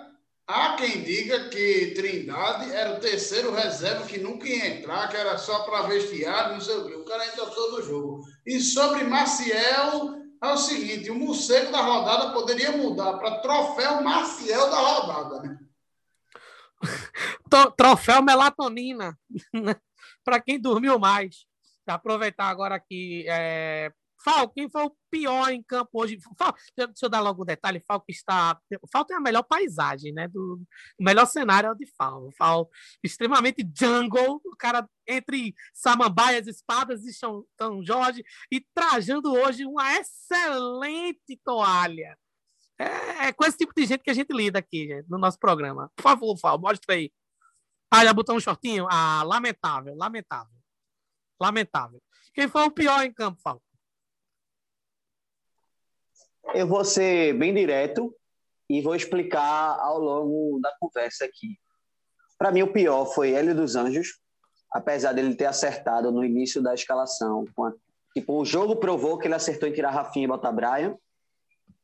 Há quem diga que Trindade era o terceiro reserva que nunca ia entrar, que era só para vestiário, não sei o quê. O cara entra todo jogo. E sobre Maciel, é o seguinte: o morcego da rodada poderia mudar para troféu Maciel da rodada, né? troféu melatonina, para quem dormiu mais. Aproveitar agora aqui é, Falco, quem foi o pior em campo hoje? Falco, deixa eu dar logo um detalhe. Falco está. Falco tem a melhor paisagem, né? Do, o melhor cenário é o de Falco. Falco extremamente jungle, o cara entre samambaias, espadas e São, Jorge, e trajando hoje uma excelente toalha. É, é, com esse tipo de gente que a gente lida aqui, gente, no nosso programa. Por favor, Falco, mostra aí. Ah, já botou um shortinho? Ah, lamentável, lamentável. Lamentável. Quem foi o pior em campo, Falco? Eu vou ser bem direto e vou explicar ao longo da conversa aqui. Para mim, o pior foi Hélio dos Anjos, apesar dele ter acertado no início da escalação. Tipo, o jogo provou que ele acertou em tirar Rafinha e botar Brian.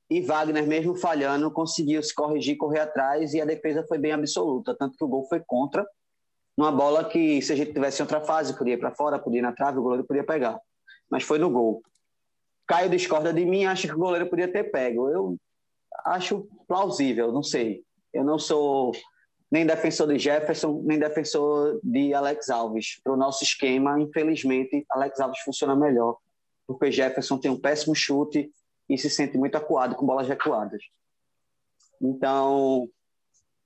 E Wagner, mesmo falhando, conseguiu se corrigir, correr atrás e a defesa foi bem absoluta. Tanto que o gol foi contra, numa bola que, se a gente tivesse outra fase, podia ir para fora, podia ir na trave, o goleiro podia pegar. Mas foi no gol. Caio discorda de mim, acha que o goleiro podia ter pego. Eu acho plausível, não sei. Eu não sou nem defensor de Jefferson, nem defensor de Alex Alves. Para o nosso esquema, infelizmente, Alex Alves funciona melhor, porque Jefferson tem um péssimo chute e se sente muito acuado com bolas recuadas. Então,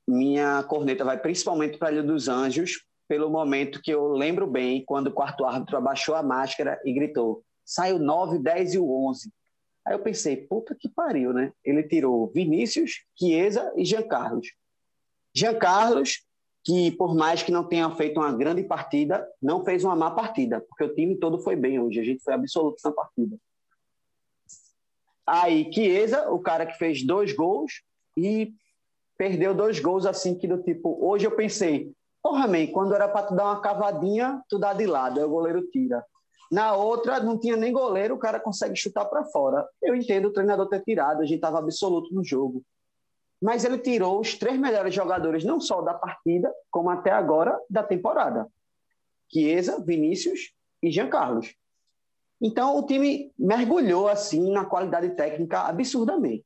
minha corneta vai principalmente para a Ilha dos Anjos, pelo momento que eu lembro bem, quando o quarto árbitro abaixou a máscara e gritou: sai o 9, 10 e o 11. Aí eu pensei, puta que pariu, né? Ele tirou Vinícius, Chiesa e Jean Carlos. Jean Carlos, que por mais que não tenha feito uma grande partida, não fez uma má partida, porque o time todo foi bem hoje, a gente foi absoluto na partida. Aí, Chiesa, o cara que fez dois gols e perdeu dois gols assim que do tipo, hoje eu pensei, Porra, man, quando era para tu dar uma cavadinha, tu dá de lado, aí o goleiro tira. Na outra, não tinha nem goleiro, o cara consegue chutar para fora. Eu entendo o treinador ter tirado, a gente estava absoluto no jogo. Mas ele tirou os três melhores jogadores, não só da partida, como até agora da temporada: Chiesa, Vinícius e Jean Carlos. Então, o time mergulhou assim na qualidade técnica absurdamente.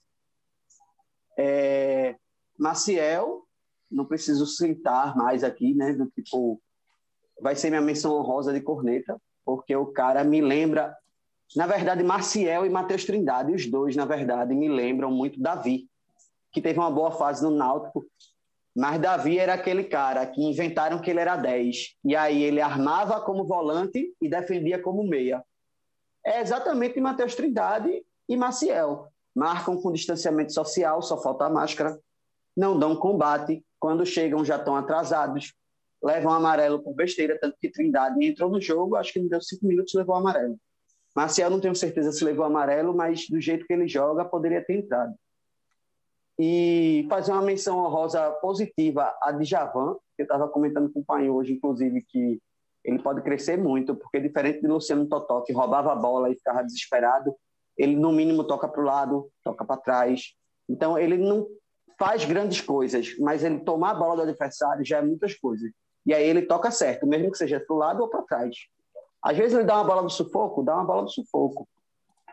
É, Maciel, não preciso citar mais aqui, né? Do tipo, vai ser minha menção honrosa de corneta, porque o cara me lembra, na verdade, Marcial e Matheus Trindade, os dois, na verdade, me lembram muito Davi, que teve uma boa fase no Náutico, mas Davi era aquele cara que inventaram que ele era 10, e aí ele armava como volante e defendia como meia. É exatamente Matheus Trindade e Maciel. Marcam com distanciamento social, só falta a máscara, não dão combate, quando chegam já estão atrasados, levam amarelo por besteira, tanto que Trindade entrou no jogo, acho que não deu cinco minutos levou amarelo. Marcial não tenho certeza se levou amarelo, mas do jeito que ele joga, poderia ter entrado. E fazer uma menção honrosa positiva a Djavan, que eu estava comentando com o pai hoje, inclusive, que ele pode crescer muito, porque diferente de Luciano Totó, que roubava a bola e ficava desesperado, ele no mínimo toca para o lado, toca para trás. Então ele não faz grandes coisas, mas ele tomar a bola do adversário já é muitas coisas. E aí ele toca certo, mesmo que seja para o lado ou para trás. Às vezes ele dá uma bola do sufoco, dá uma bola do sufoco.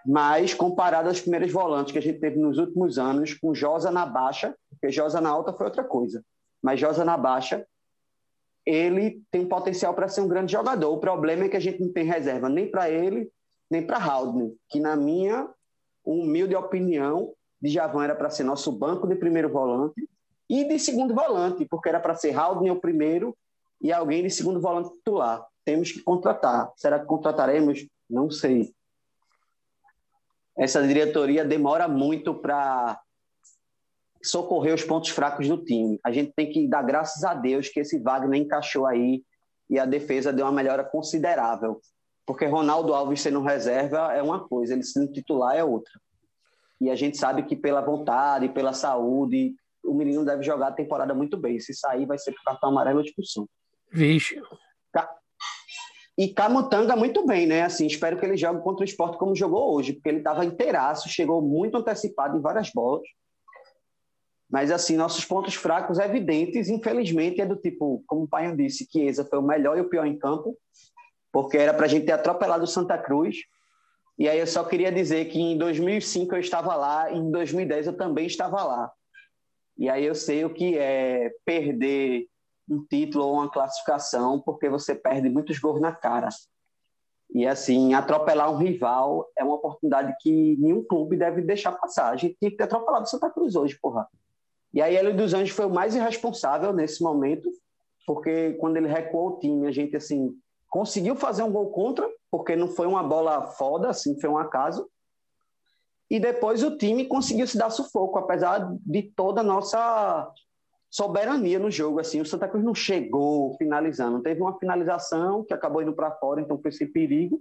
Mas comparado às primeiras volantes que a gente teve nos últimos anos, com Josa na baixa, porque Josa na alta foi outra coisa, mas Josa na baixa, ele tem potencial para ser um grande jogador. O problema é que a gente não tem reserva nem para ele, nem para Haldner, que na minha humilde opinião, Djavan era para ser nosso banco de primeiro volante e de segundo volante, porque era para ser Haldner o primeiro e alguém de segundo volante titular. Temos que contratar. Será que contrataremos? Não sei. Essa diretoria demora muito para socorrer os pontos fracos do time. A gente tem que dar graças a Deus que esse Wagner encaixou aí e a defesa deu uma melhora considerável. Porque Ronaldo Alves sendo reserva é uma coisa, ele sendo titular é outra. E a gente sabe que pela vontade, pela saúde, o menino deve jogar a temporada muito bem. Se sair, vai ser por cartão amarelo ou expulsão. Vixe. E Camutanga muito bem, né? Assim, espero que ele jogue contra o esporte como jogou hoje, porque ele estava inteiraço, chegou muito antecipado em várias bolas. Mas, assim, nossos pontos fracos evidentes, infelizmente, é do tipo, como o pai disse, que Eza foi o melhor e o pior em campo, porque era para a gente ter atropelado o Santa Cruz. E aí eu só queria dizer que em 2005 eu estava lá, em 2010 eu também estava lá. E aí eu sei o que é perder um título ou uma classificação, porque você perde muitos gols na cara. E assim, atropelar um rival é uma oportunidade que nenhum clube deve deixar passar. A gente tinha que ter atropelado o Santa Cruz hoje, porra. E aí, Hélio dos Anjos foi o mais irresponsável nesse momento, porque quando ele recuou o time, a gente, assim, conseguiu fazer um gol contra, porque não foi uma bola foda, assim, foi um acaso. E depois o time conseguiu se dar sufoco, apesar de toda a nossa soberania no jogo. Assim, o Santa Cruz não chegou finalizando. Teve uma finalização que acabou indo para fora, então foi esse perigo.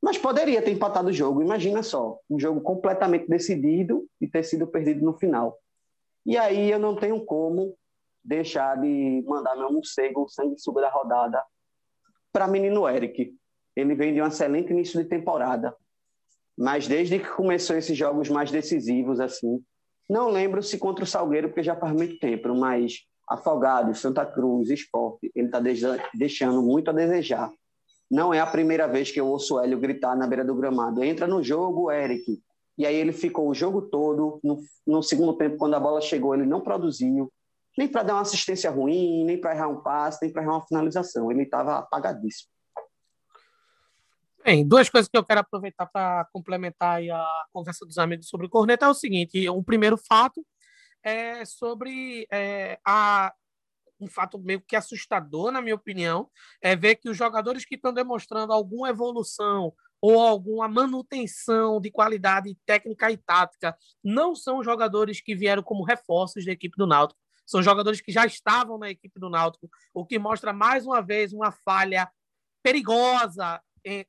Mas poderia ter empatado o jogo. Imagina só, um jogo completamente decidido e ter sido perdido no final. E aí eu não tenho como deixar de mandar meu morcego, sanguessuga da rodada, para menino Eric. Ele vem de um excelente início de temporada. Mas desde que começou esses jogos mais decisivos, assim, não lembro se contra o Salgueiro, porque já faz muito tempo, mas Afogados, Santa Cruz, Esporte, ele está deixando muito a desejar. Não é a primeira vez que eu ouço o Hélio gritar na beira do gramado: entra no jogo, Eric. E aí ele ficou o jogo todo. No, no segundo tempo, quando a bola chegou, ele não produziu, nem para dar uma assistência ruim, nem para errar um passe, nem para errar uma finalização. Ele estava apagadíssimo. Bem, duas coisas que eu quero aproveitar para complementar a conversa dos amigos sobre o Corneta é o seguinte: o primeiro fato é sobre é, a, um fato meio que assustador, na minha opinião, é ver que os jogadores que estão demonstrando alguma evolução ou alguma manutenção de qualidade técnica e tática. Não são jogadores que vieram como reforços da equipe do Náutico, são jogadores que já estavam na equipe do Náutico, o que mostra mais uma vez uma falha perigosa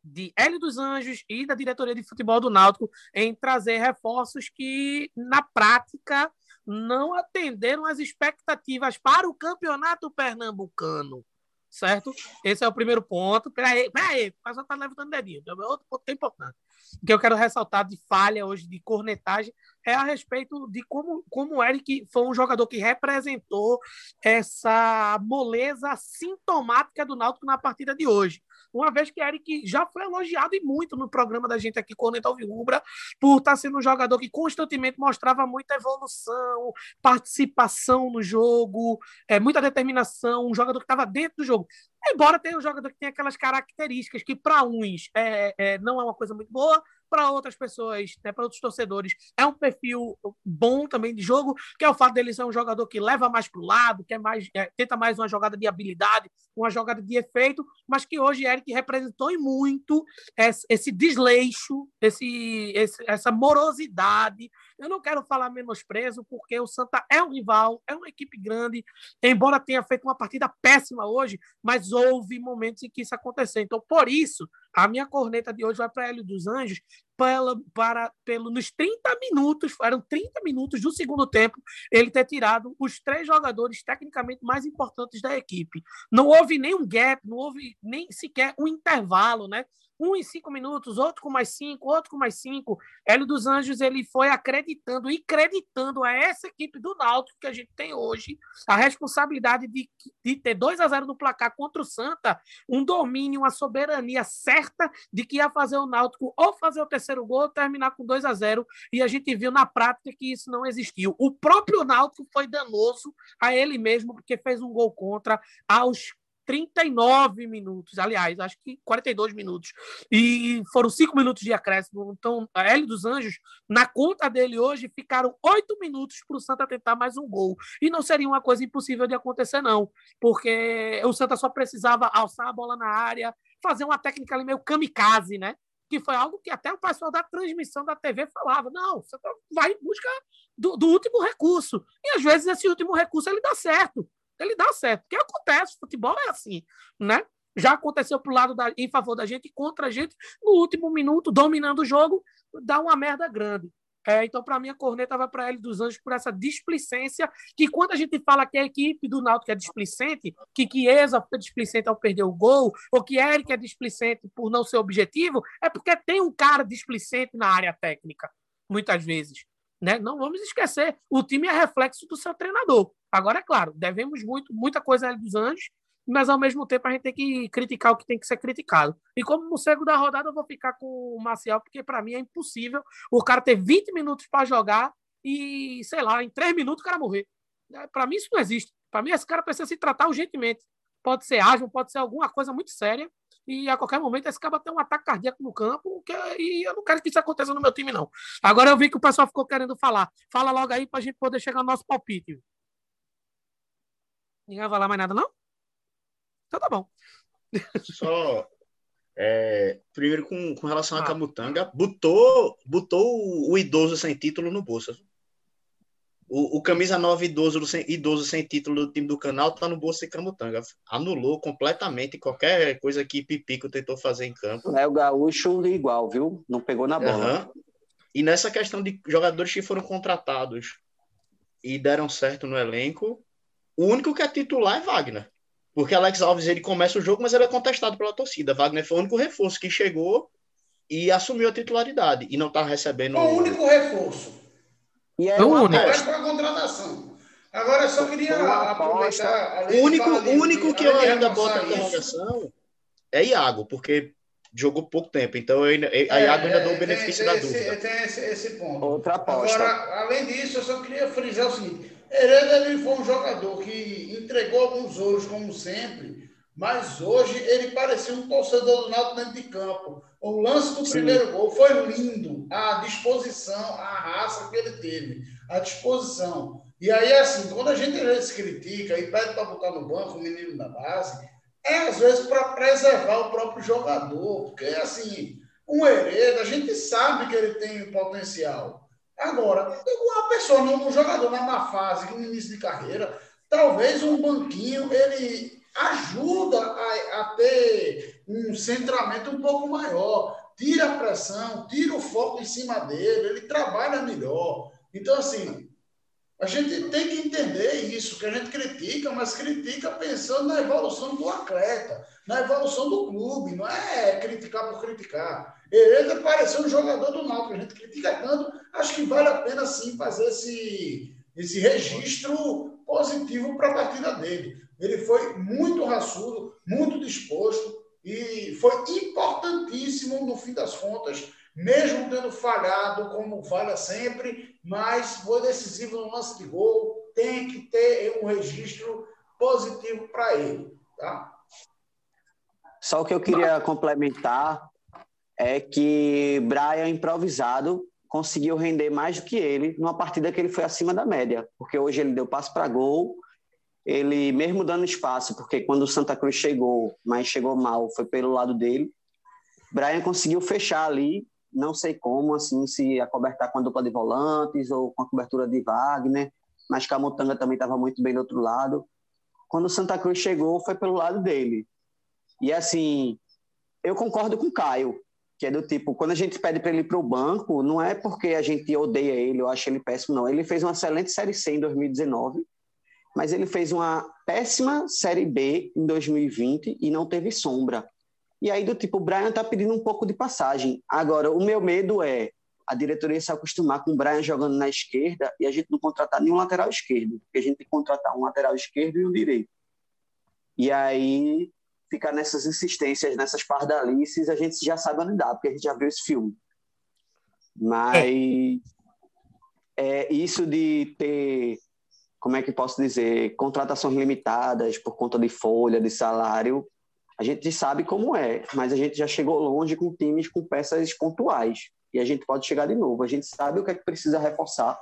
de Hélio dos Anjos e da diretoria de futebol do Náutico em trazer reforços que, na prática, não atenderam as expectativas para o campeonato pernambucano certo? Esse é o primeiro ponto. Peraí, peraí, o pessoal está levantando dedinho. É outro ponto é importante. O que eu quero ressaltar de falha hoje, de cornetagem, é a respeito de como, como o Eric foi um jogador que representou essa moleza sintomática do Náutico na partida de hoje uma vez que Eric já foi elogiado e muito no programa da gente aqui, Corneta Alvirrubra, por estar sendo um jogador que constantemente mostrava muita evolução, participação no jogo, é, muita determinação, um jogador que estava dentro do jogo. Embora tenha um jogador que tem aquelas características que, para uns, é, é, não é uma coisa muito boa, para outras pessoas, né, para outros torcedores, é um perfil bom também de jogo, que é o fato dele ser um jogador que leva mais para o lado, que é mais, é, tenta mais uma jogada de habilidade, uma jogada de efeito, mas que hoje Eric representou muito esse, esse desleixo, esse, esse, essa morosidade. Eu não quero falar menosprezo, porque o Santa é um rival, é uma equipe grande, embora tenha feito uma partida péssima hoje, mas houve momentos em que isso aconteceu. Então, por isso, a minha corneta de hoje vai para Hélio dos Anjos, para, para, pelo, nos 30 minutos, eram 30 minutos do segundo tempo, ele ter tirado os três jogadores tecnicamente mais importantes da equipe. Não houve nenhum gap, não houve nem sequer um intervalo, né? um em cinco minutos, outro com mais cinco, outro com mais cinco. Hélio dos Anjos ele foi acreditando e creditando a essa equipe do Náutico que a gente tem hoje a responsabilidade de, de ter 2 a 0 no placar contra o Santa, um domínio, uma soberania certa de que ia fazer o Náutico ou fazer o terceiro gol ou terminar com 2 a 0 e a gente viu na prática que isso não existiu. O próprio Náutico foi danoso a ele mesmo porque fez um gol contra aos 39 minutos, aliás, acho que 42 minutos. E foram cinco minutos de acréscimo. Então, a L dos Anjos, na conta dele hoje, ficaram oito minutos para o Santa tentar mais um gol. E não seria uma coisa impossível de acontecer, não, porque o Santa só precisava alçar a bola na área, fazer uma técnica ali meio kamikaze, né? Que foi algo que até o pessoal da transmissão da TV falava. Não, você vai em busca do, do último recurso. E às vezes esse último recurso ele dá certo ele dá certo. Porque acontece, futebol é assim, né? Já aconteceu pro lado da, em favor da gente contra a gente no último minuto, dominando o jogo, dá uma merda grande. É, então, para mim, a corneta vai para ele dos Anjos por essa displicência, que quando a gente fala que a equipe do Náutico é displicente, que Chiesa foi displicente ao perder o gol, ou que Eric é displicente por não ser objetivo, é porque tem um cara displicente na área técnica, muitas vezes. Né? Não vamos esquecer, o time é reflexo do seu treinador. Agora, é claro, devemos muito, muita coisa a dos Anjos, mas ao mesmo tempo a gente tem que criticar o que tem que ser criticado. E como morcego da rodada, eu vou ficar com o Marcial, porque para mim é impossível o cara ter 20 minutos para jogar e, sei lá, em 3 minutos o cara morrer. É, para mim isso não existe. Para mim esse cara precisa se tratar urgentemente. Pode ser asma, pode ser alguma coisa muito séria, e a qualquer momento esse cara tem um ataque cardíaco no campo, que, e eu não quero que isso aconteça no meu time, não. Agora eu vi que o pessoal ficou querendo falar. Fala logo aí para a gente poder chegar no nosso palpite. Ninguém vai falar mais nada, não? Então tá bom. Só. É, primeiro, com, com relação ah. a Camutanga, botou, botou o, o idoso sem título no bolso. O, o, camisa 9 idoso, idoso sem título do time do canal tá no bolso de Camutanga. Anulou completamente qualquer coisa que Pipico tentou fazer em campo. É o Gaúcho igual, viu? Não pegou na bola. Uhum. E nessa questão de jogadores que foram contratados e deram certo no elenco, o único que é titular é Wagner. Porque Alex Alves ele começa o jogo, mas ele é contestado pela torcida. Wagner foi o único reforço que chegou e assumiu a titularidade. E não está recebendo. O único reforço. E é o único. para a contratação. Agora, eu só queria aproveitar. O único, o único que eu ainda boto a interrogação é Iago, porque jogou pouco tempo. Então, eu ainda, a é, Iago ainda dou o benefício tem, da dúvida. Tem esse, esse ponto. Outra aposta. Agora, além disso, eu só queria frisar o seguinte: Hereda ele foi um jogador que entregou alguns ouros, como sempre, mas hoje ele parecia um torcedor do Náutico dentro de campo. O lance do Sim. primeiro gol foi lindo. A disposição, a raça que ele teve, a disposição. E aí, assim, quando a gente se critica e pede para botar no banco o menino da base, é às vezes para preservar o próprio jogador. Porque, assim, um Hereda, a gente sabe que ele tem potencial. Agora, uma pessoa, um jogador na má fase, no início de carreira, talvez um banquinho, ele ajuda a, a ter um centramento um pouco maior, tira a pressão, tira o foco em cima dele, ele trabalha melhor. Então, assim, A gente tem que entender isso, que a gente critica, mas critica pensando na evolução do atleta, na evolução do clube, não é criticar por criticar. Ele pareceu um jogador do Náutico, a gente critica tanto, acho que vale a pena sim fazer esse, esse registro positivo para a partida dele. Ele foi muito raçudo, muito disposto e foi importantíssimo no fim das contas mesmo tendo falhado, como falha sempre, mas foi decisivo no lance de gol, tem que ter um registro positivo para ele. Tá? Só o que eu queria complementar é que Brian, improvisado, conseguiu render mais do que ele numa partida que ele foi acima da média, porque hoje ele deu passo para gol, ele mesmo dando espaço, porque quando o Santa Cruz chegou, mas chegou mal, foi pelo lado dele, Brian conseguiu fechar ali. Não sei como, assim, se acobertar com a dupla de volantes ou com a cobertura de Wagner, mas Camutanga também estava muito bem do outro lado. Quando o Santa Cruz chegou, foi pelo lado dele. E assim, eu concordo com o Caio, que é do tipo, quando a gente pede para ele ir para o banco, não é porque a gente odeia ele, eu acho ele péssimo, não. Ele fez uma excelente Série C em 2019, mas ele fez uma péssima Série B em 2020 e não teve sombra. E aí, do tipo, o Brian tá pedindo um pouco de passagem. Agora, o meu medo é a diretoria se acostumar com o Brian jogando na esquerda e a gente não contratar nenhum lateral esquerdo. Porque a gente tem que contratar um lateral esquerdo e um direito. E aí, ficar nessas insistências, nessas pardalices, a gente já sabe onde dá, porque a gente já viu esse filme. Mas é. é isso de ter, como é que posso dizer, contratações limitadas por conta de folha, de salário, a gente sabe como é, mas a gente já chegou longe com times com peças pontuais. E a gente pode chegar de novo. A gente sabe o que é que precisa reforçar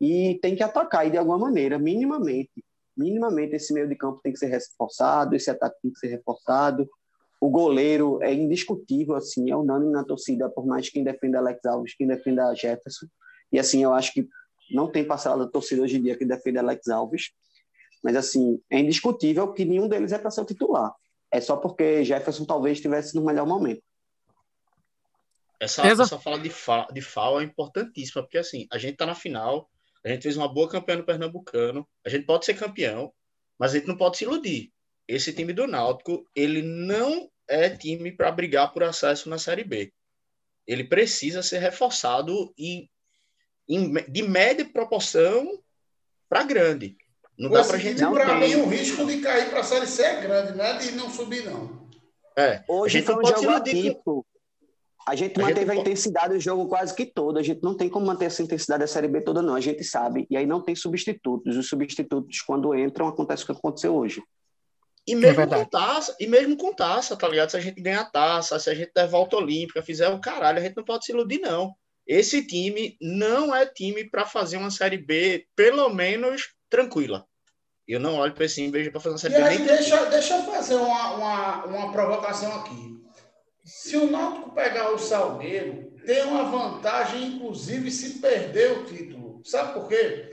e tem que atacar de alguma maneira, minimamente. Minimamente esse meio de campo tem que ser reforçado, esse ataque tem que ser reforçado. O goleiro é indiscutível, assim, é unânime na torcida, por mais quem defenda Alex Alves, quem defenda Jefferson. E assim, eu acho que não tem da torcida hoje em dia que defende Alex Alves. Mas assim, é indiscutível que nenhum deles é para ser o titular é só porque Jefferson talvez estivesse no melhor momento. Essa, essa fala de, fa, de FAO é importantíssima, porque assim, a gente está na final, a gente fez uma boa campanha no Pernambucano, a gente pode ser campeão, mas a gente não pode se iludir. Esse time do Náutico, ele não é time para brigar por acesso na Série B. Ele precisa ser reforçado em, em de média proporção para grande. Não dá pra gente não para mim o risco de cair para a série C é grande, não é de não subir não. É. Hoje foi um jogo atípico. A gente a manteve gente a intensidade do jogo quase que todo. A gente não tem como manter essa intensidade da Série B toda, não. A gente sabe. E aí não tem substitutos. Os substitutos, quando entram, acontece o que aconteceu hoje. E mesmo é com taça, e mesmo com taça, tá ligado? Se a gente ganhar taça, se a gente der volta olímpica, fizer o caralho, a gente não pode se iludir, não. Esse time não é time para fazer uma Série B, pelo menos, tranquila. Eu não olho para esse time vejo para fazer uma Série B. E aí, deixa, deixa eu fazer uma, uma, uma provocação aqui. Se o Náutico pegar o Salgueiro, tem uma vantagem, inclusive, se perder o título. Sabe por quê?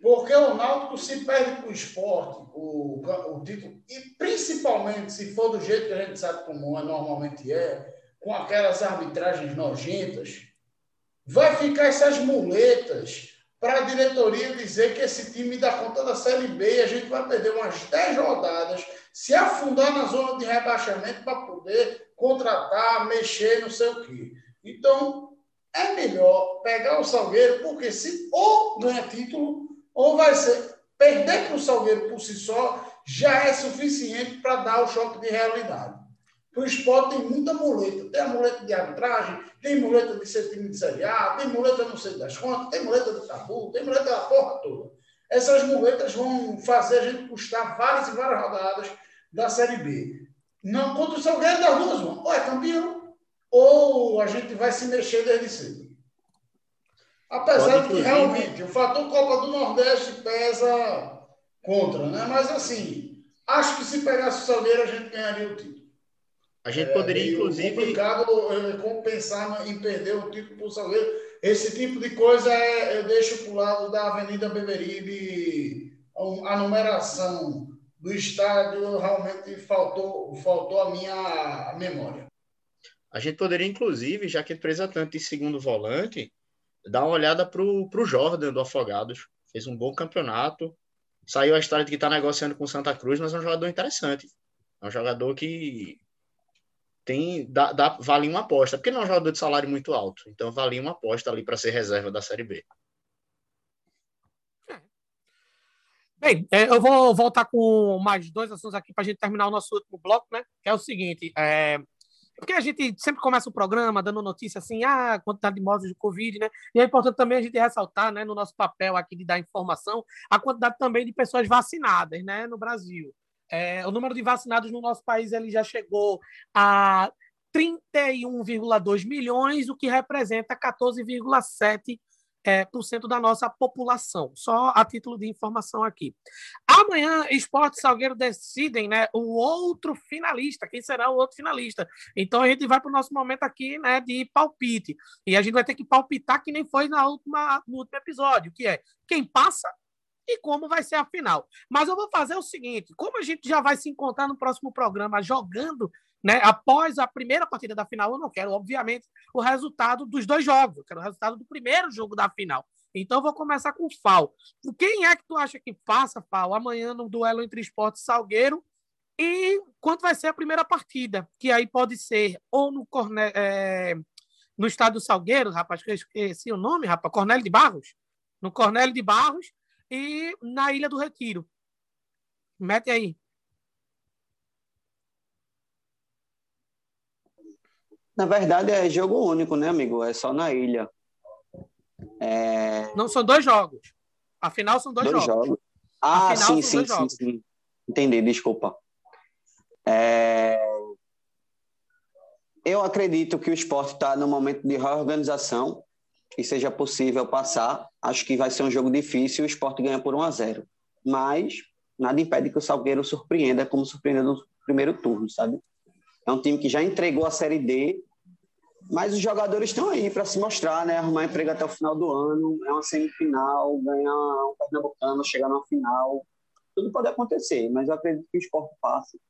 Porque o Náutico se perde para o esporte, o, o título, e principalmente se for do jeito que a gente sabe como é, normalmente é, com aquelas arbitragens nojentas, vai ficar essas muletas para a diretoria dizer que esse time dá conta da Série B e a gente vai perder umas 10 rodadas, se afundar na zona de rebaixamento para poder contratar, mexer, não sei o quê. Então, é melhor pegar o Salgueiro, porque se ou ganha título, ou vai ser perder para o Salgueiro por si só, já é suficiente para dar o choque de realidade. O esporte tem muita muleta. Tem a muleta de arbitragem, tem muleta de ser time de Série A, tem muleta não sei das contas, tem muleta do tabu, tem muleta da porra toda. Essas muletas vão fazer a gente custar várias e várias rodadas da Série B. Não, contra o Salgueiro das duas, mano. ou é campeão, ou a gente vai se mexer desde cedo. Apesar de que realmente o fator Copa do Nordeste pesa contra, né? Mas assim, acho que se pegasse o Salgueiro, a gente ganharia o título. A gente poderia, é inclusive. É complicado compensar em perder o título por Salgueiro. Esse tipo de coisa é, eu deixo para o lado da Avenida Beberibe. A numeração do estádio realmente faltou, faltou a minha memória. A gente poderia, inclusive, já que ele presa tanto em segundo volante, dar uma olhada para o Jordan do Afogados. fez um bom campeonato. Saiu a história de que está negociando com Santa Cruz, mas é um jogador interessante. É um jogador que tem dá, dá, vale uma aposta, porque não é um jogador de salário muito alto. Então vale uma aposta ali para ser reserva da Série B. Bem, é, eu vou voltar com mais dois assuntos aqui para a gente terminar o nosso último bloco, né? Que é o seguinte: é, porque a gente sempre começa o programa dando notícia assim, ah, quantidade de mortes de Covid, né? E é importante também a gente ressaltar, né, no nosso papel aqui de dar informação, a quantidade também de pessoas vacinadas, né, no Brasil. É, o número de vacinados no nosso país ele já chegou a 31,2 milhões, o que representa 14,7 é, por cento da nossa população. Só a título de informação aqui. Amanhã, Esporte Salgueiro decidem né, o outro finalista. Quem será o outro finalista? Então a gente vai para o nosso momento aqui né, de palpite. E a gente vai ter que palpitar que nem foi na última, no último episódio, que é quem passa e como vai ser a final. Mas eu vou fazer o seguinte: como a gente já vai se encontrar no próximo programa jogando né? Após a primeira partida da final, eu não quero, obviamente, o resultado dos dois jogos. Eu quero o resultado do primeiro jogo da final. Então, vou começar com o Fal. Quem é que tu acha que passa, Fal, amanhã no duelo entre Esporte e Salgueiro? E quanto vai ser a primeira partida? Que aí pode ser ou no, Corne... É... no estádio Salgueiro, rapaz, que eu esqueci o nome, rapaz, Cornélio de Barros. No Cornélio de Barros e na Ilha do Retiro. Mete aí. Na verdade, é jogo único, né, amigo? É só na ilha. É... Não, são dois jogos. Afinal, são dois, dois jogos. jogos. Ah, Afinal, sim, sim, sim, sim, Entendi, desculpa. É... Eu acredito que o esporte está no momento de reorganização e seja possível passar. Acho que vai ser um jogo difícil e o esporte ganha por 1 a 0 Mas nada impede que o Salgueiro surpreenda como surpreendeu no primeiro turno, sabe? É um time que já entregou a Série D, mas os jogadores estão aí para se mostrar, né? Arrumar emprego até o final do ano, é uma semifinal, ganhar um Pernambucano, chegar na final. Tudo pode acontecer, mas eu acredito que o esporte passe.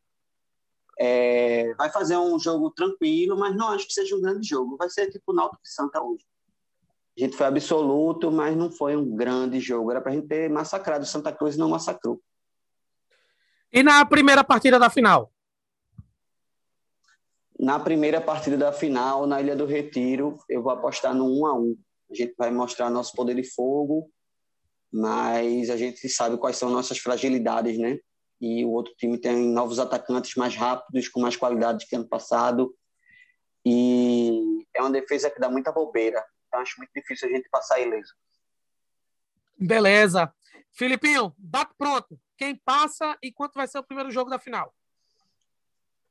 É, vai fazer um jogo tranquilo, mas não acho que seja um grande jogo. Vai ser tipo Náutico e Santa hoje. A gente foi absoluto, mas não foi um grande jogo. Era para a gente ter massacrado Santa Cruz e não massacrou. E na primeira partida da final? Na primeira partida da final, na Ilha do Retiro, eu vou apostar no 1 a 1 A gente vai mostrar nosso poder de fogo, mas a gente sabe quais são nossas fragilidades, né? E o outro time tem novos atacantes mais rápidos, com mais qualidade que ano passado. E é uma defesa que dá muita bobeira. Então acho muito difícil a gente passar ileso. Beleza. Filipinho, bate pronto. Quem passa e quanto vai ser o primeiro jogo da final?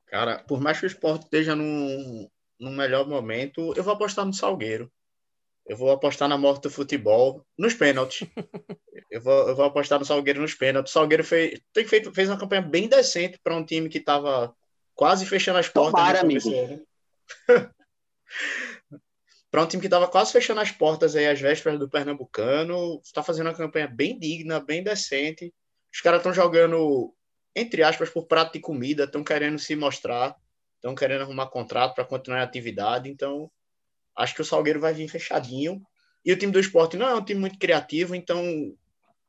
Cara, por mais que o esporte esteja num, num melhor momento, eu vou apostar no Salgueiro. Eu vou apostar na morte do futebol, nos pênaltis. eu, vou, eu vou apostar no Salgueiro nos pênaltis. O Salgueiro fez, tem feito, fez uma campanha bem decente para um time que estava quase fechando as portas. Tomara, amigo. para um time que estava quase fechando as portas aí às vésperas do Pernambucano, está fazendo uma campanha bem digna, bem decente. Os caras estão jogando entre aspas, por prato de comida, estão querendo se mostrar, estão querendo arrumar contrato para continuar em atividade. Então, acho que o Salgueiro vai vir fechadinho. E o time do esporte não é um time muito criativo, então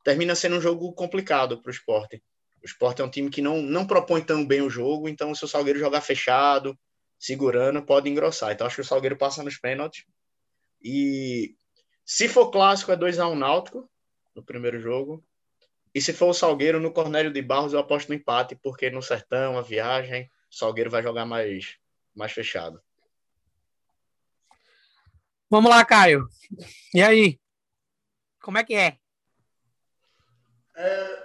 termina sendo um jogo complicado para o esporte. O esporte é um time que não, não propõe tão bem o jogo, então se o Salgueiro jogar fechado, segurando, pode engrossar. Então acho que o Salgueiro passa nos pênaltis. E se for clássico, é 2x1 um Náutico no primeiro jogo. E se for o Salgueiro no Cornélio de Barros, eu aposto no empate, porque no Sertão, a viagem, o Salgueiro vai jogar mais, mais fechado. Vamos lá, Caio. E aí? Como é que é? é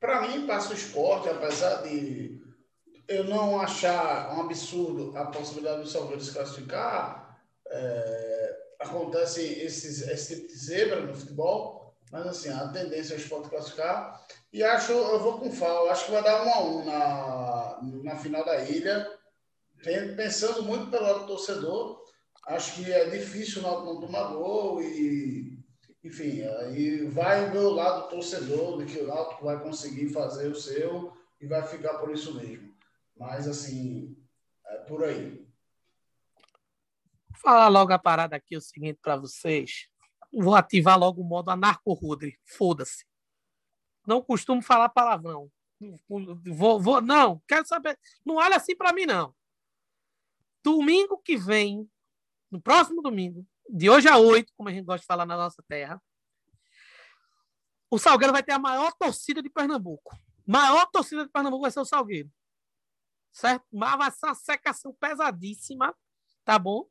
Para mim, passa o esporte, apesar de eu não achar um absurdo a possibilidade do Salgueiro se classificar, é, acontece esses, esse tipo de zebra no futebol mas assim, a tendência é o esporte classificar. E acho, eu vou com o FAO, acho que vai dar um a um na, na final da ilha. Pensando muito pelo lado do torcedor, acho que é difícil o Náutico não tomar gol e, enfim, aí vai o meu lado torcedor de que o Náutico vai conseguir fazer o seu e vai ficar por isso mesmo. Mas, assim, é por aí. Vou falar logo a parada aqui, o seguinte para vocês. Vou ativar logo o modo anarco-rudre. Foda-se. Não costumo falar palavrão. Vou, vou, não, quero saber. Não olha assim para mim, não. Domingo que vem, no próximo domingo, de hoje a oito, como a gente gosta de falar na nossa terra, o Salgueiro vai ter a maior torcida de Pernambuco. Maior torcida de Pernambuco vai ser o Salgueiro. Certo? Mas vai ser uma secação pesadíssima, tá bom?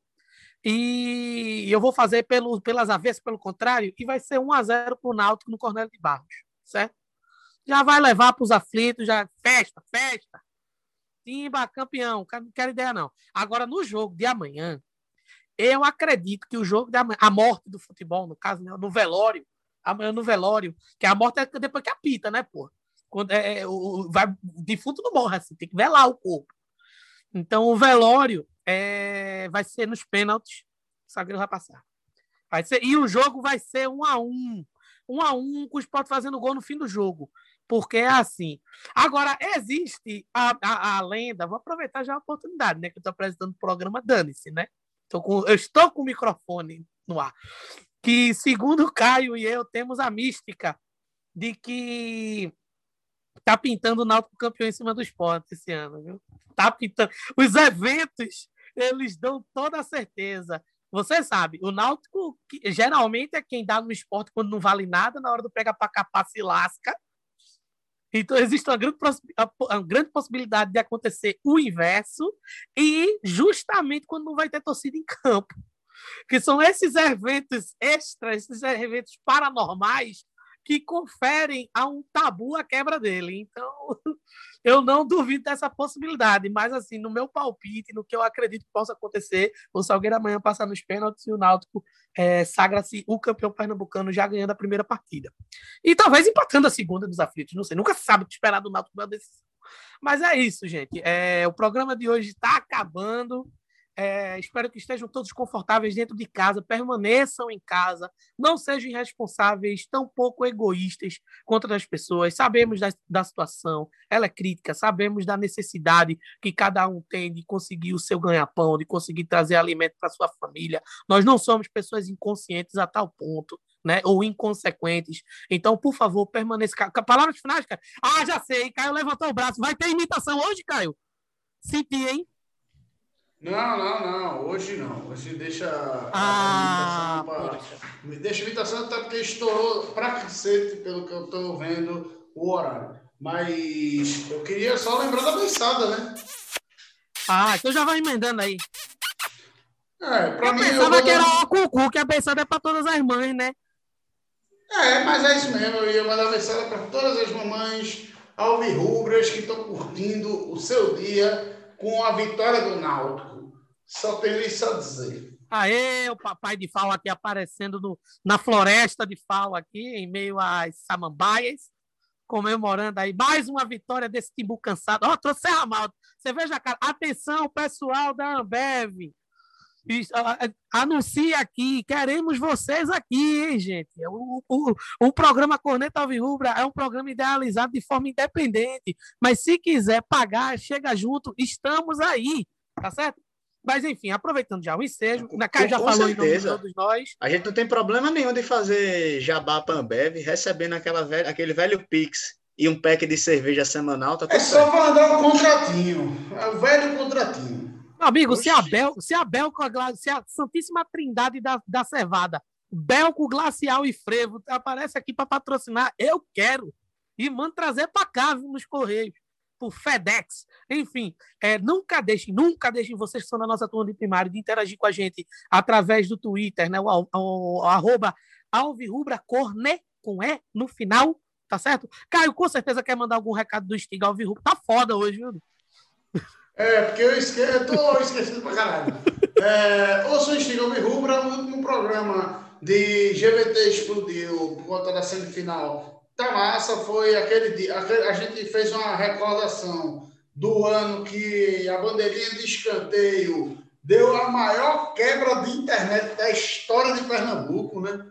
E eu vou fazer pelo, pelas avessas, pelo contrário, e vai ser 1 a 0 para o Náutico no Cornélio de Barros, certo? Já vai levar para os aflitos, já festa, festa. Timba, campeão, não quero ideia não. Agora, no jogo de amanhã, eu acredito que o jogo amanhã, a morte do futebol, no caso, né, no velório, amanhã no velório, que a morte é depois que apita, né, pô? Quando é, é o, vai, defunto não morre assim, tem que velar o corpo. Então, o velório é, vai ser nos pênaltis. O Salgueiro vai passar. Vai ser, e o jogo vai ser um a um. Um a um, com o Sport fazendo gol no fim do jogo. Porque é assim. Agora, existe a, a, a lenda, vou aproveitar já a oportunidade, né? Que eu estou apresentando o programa Dane-se, né? Com, eu estou com o microfone no ar. Que, segundo o Caio e eu, temos a mística de que tá pintando o Náutico campeão em cima do esporte esse ano, viu? Tá pintando. Os eventos eles dão toda a certeza. Você sabe, o Náutico geralmente é quem dá no esporte quando não vale nada, na hora do pega para capar se lasca. Então, existe uma grande, uma grande possibilidade de acontecer o inverso, e justamente quando não vai ter torcida em campo. Que são esses eventos extras, esses eventos paranormais, que conferem a um tabu a quebra dele. Então, eu não duvido dessa possibilidade, mas assim, no meu palpite, no que eu acredito que possa acontecer, o Salgueiro amanhã passar nos pênaltis e o Náutico é, sagra-se o campeão pernambucano já ganhando a primeira partida. E talvez empatando a segunda dos aflitos, não sei, nunca sabe o que esperar do Náutico na decisão. Mas é isso, gente. É, o programa de hoje está acabando. É, espero que estejam todos confortáveis dentro de casa, permaneçam em casa, não sejam irresponsáveis, tão pouco egoístas contra as pessoas. Sabemos da, da situação, ela é crítica, sabemos da necessidade que cada um tem de conseguir o seu ganha-pão, de conseguir trazer alimento para sua família. Nós não somos pessoas inconscientes a tal ponto. Né, ou inconsequentes. Então, por favor, permaneça. Palavras finais, cara. Ah, já sei. Caio levantou o braço. Vai ter imitação hoje, Caio? Senti, hein? Não, não, não. Hoje não. Hoje deixa ah, a pra... Deixa a imitação até porque estourou pra cacete, pelo que eu tô vendo, o horário. Mas eu queria só lembrar da mensada, né? Ah, então já vai emendando aí. É, pra eu mim. Pensava eu que era o cucu, que a mensada é pra todas as mães, né? É, mas é isso mesmo. Eu ia mandar a mensada pra todas as mamães alvirrubras que estão curtindo o seu dia com a vitória do Náutico. Só tenho isso a dizer. Aê, o papai de Fal aqui aparecendo no, na floresta de Fal aqui, em meio às samambaias, comemorando aí mais uma vitória desse Timbu cansado. Ó, oh, trouxe Serra Malta. Você veja, cara, atenção, pessoal da Ambev. Anuncia aqui, queremos vocês aqui, hein, gente? O, o, o programa Corneta Alvirrubra é um programa idealizado de forma independente, mas se quiser pagar, chega junto, estamos aí, tá certo? Mas enfim, aproveitando já o ensejo, na casa já falou certeza. em nome de todos nós. A gente não tem problema nenhum de fazer jabá para Ambev, recebendo aquela velha, aquele velho Pix e um pack de cerveja semanal. Tá é só mandar um contratinho, é o velho contratinho. Meu amigo, se a, Bel, se a Belco, se a Santíssima Trindade da, da Cevada, Belco, Glacial e Frevo aparece aqui para patrocinar, eu quero. E manda trazer para cá nos Correios, por FedEx. Enfim, é, nunca deixem, nunca deixem vocês que são da nossa turma de primário de interagir com a gente através do Twitter, né? O, o, o arroba Alvirrubra Corne, com E no final, tá certo? Caio, com certeza quer mandar algum recado do Stiga Alvirrubra. Tá foda hoje, viu? É, porque eu, esque... eu tô esquecido pra caralho. É, ouço o Instigão Rubra, no último programa de GVT explodiu por conta da semifinal. Tá massa, foi aquele dia. A gente fez uma recordação do ano que a bandeirinha de escanteio deu a maior quebra de internet da história de Pernambuco, né?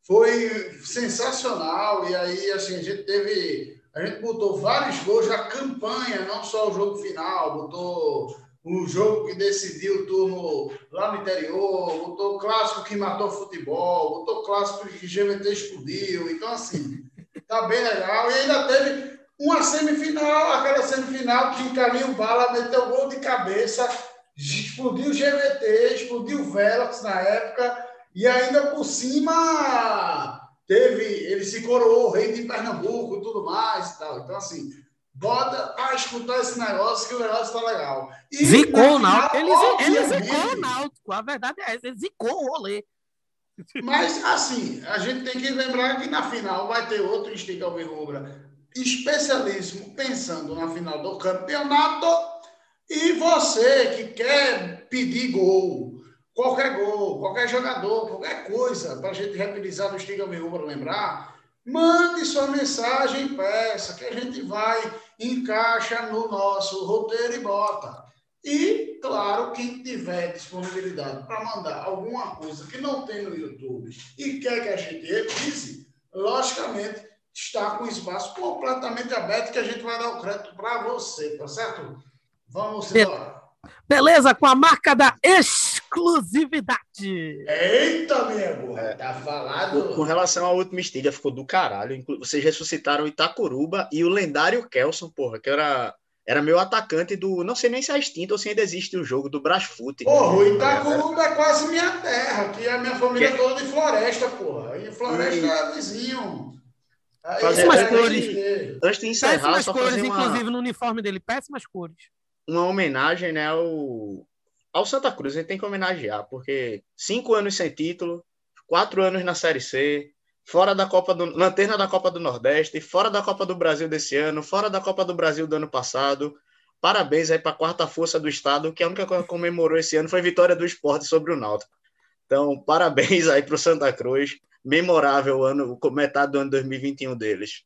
Foi sensacional. E aí, assim, a gente teve a gente botou vários gols da campanha, não só o jogo final, botou o jogo que decidiu o turno lá no interior, botou o clássico que matou futebol, botou o clássico que GVT explodiu. Então, assim, tá bem legal. E ainda teve uma semifinal, aquela semifinal que o Caminho Bala meteu gol de cabeça, explodiu o GVT, explodiu o Velox na época, e ainda por cima teve, ele se coroou rei de Pernambuco e tudo mais e tal. Então, assim, bota para escutar esse negócio que o negócio tá legal. E zicou o Náutico. Ele, ele zicou o Náutico. A verdade é essa, ele zicou o rolê. Mas, assim, a gente tem que lembrar que na final vai ter outro Instinto Alvirrubra especialíssimo pensando na final do campeonato. E você que quer pedir gol, qualquer gol, qualquer jogador, qualquer coisa, para a gente reprisar no Estiga para lembrar, mande sua mensagem peça, que a gente vai, encaixa no nosso roteiro e bota. E, claro, quem tiver disponibilidade para mandar alguma coisa que não tem no YouTube e quer que a gente reprise, logicamente, está com espaço completamente aberto que a gente vai dar o crédito para você, tá certo? Vamos embora. Beleza, com a marca da exclusividade. Eita, amigo, é, tá falado. Com relação à última estiga, ficou do caralho. Vocês ressuscitaram o Itacuruba e o lendário Kelson, porra, que era era meu atacante do. Não sei nem se é extinto ou se ainda existe o jogo do Brasfoot. Porra, o Itacuruba é quase minha terra, que a minha família que... toda de floresta, porra. E floresta e... é vizinho. péssimas cores. Antes de encerrar, péssimas cores, uma... inclusive no uniforme dele, péssimas cores. Uma homenagem né, ao, ao Santa Cruz, a gente tem que homenagear, porque cinco anos sem título, quatro anos na Série C, fora da Copa do lanterna da Copa do Nordeste, fora da Copa do Brasil desse ano, fora da Copa do Brasil do ano passado. Parabéns aí para a quarta força do estado, que a única coisa que comemorou esse ano foi a vitória do esporte sobre o Náutico. Então, parabéns aí para o Santa Cruz memorável ano, metade do ano 2021 deles.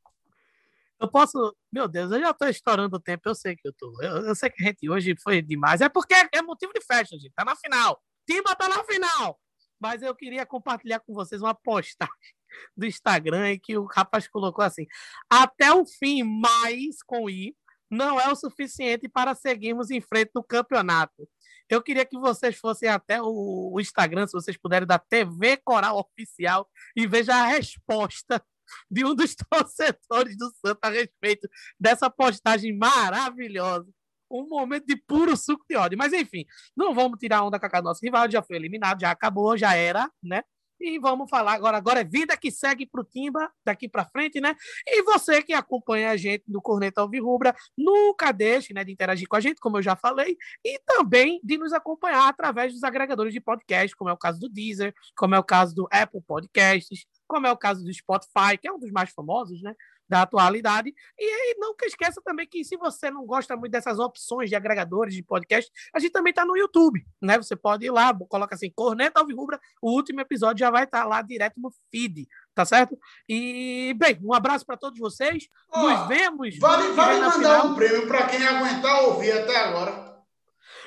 Eu posso. Meu Deus, eu já estou estourando o tempo, eu sei que eu tô. Eu, eu, sei que a gente hoje foi demais. É porque é, motivo de festa, gente. Tá na final. Timba tá na final. Mas eu queria compartilhar com vocês uma postagem do Instagram em que o rapaz colocou assim: até o fim, mais com I, não é o suficiente para seguirmos em frente no campeonato. Eu queria que vocês fossem até o, Instagram, se vocês puderem, da TV Coral Oficial e veja a resposta de um dos torcedores do Santa a respeito dessa postagem maravilhosa. Um momento de puro suco de ódio. Mas, enfim, não vamos tirar onda com a nossa rival, já foi eliminado, já acabou, já era, né? E vamos falar agora. Agora é vida que segue para o Timba daqui para frente, né? E você que acompanha a gente no Corneta Alvirrubra, nunca deixe né, de interagir com a gente, como eu já falei, e também de nos acompanhar através dos agregadores de podcast, como é o caso do Deezer, como é o caso do Apple Podcasts, como é o caso do Spotify, que é um dos mais famosos, né? Da atualidade. E aí, nunca esqueça também que se você não gosta muito dessas opções de agregadores de podcast, a gente também está no YouTube, né? Você pode ir lá, coloca assim, Corneta Alvirrubra, o último episódio já vai estar tá lá direto no feed, tá certo? E, bem, um abraço para todos vocês. Oh, Nos vemos. Vale, vale mandar final. um prêmio para quem aguentar ouvir até agora.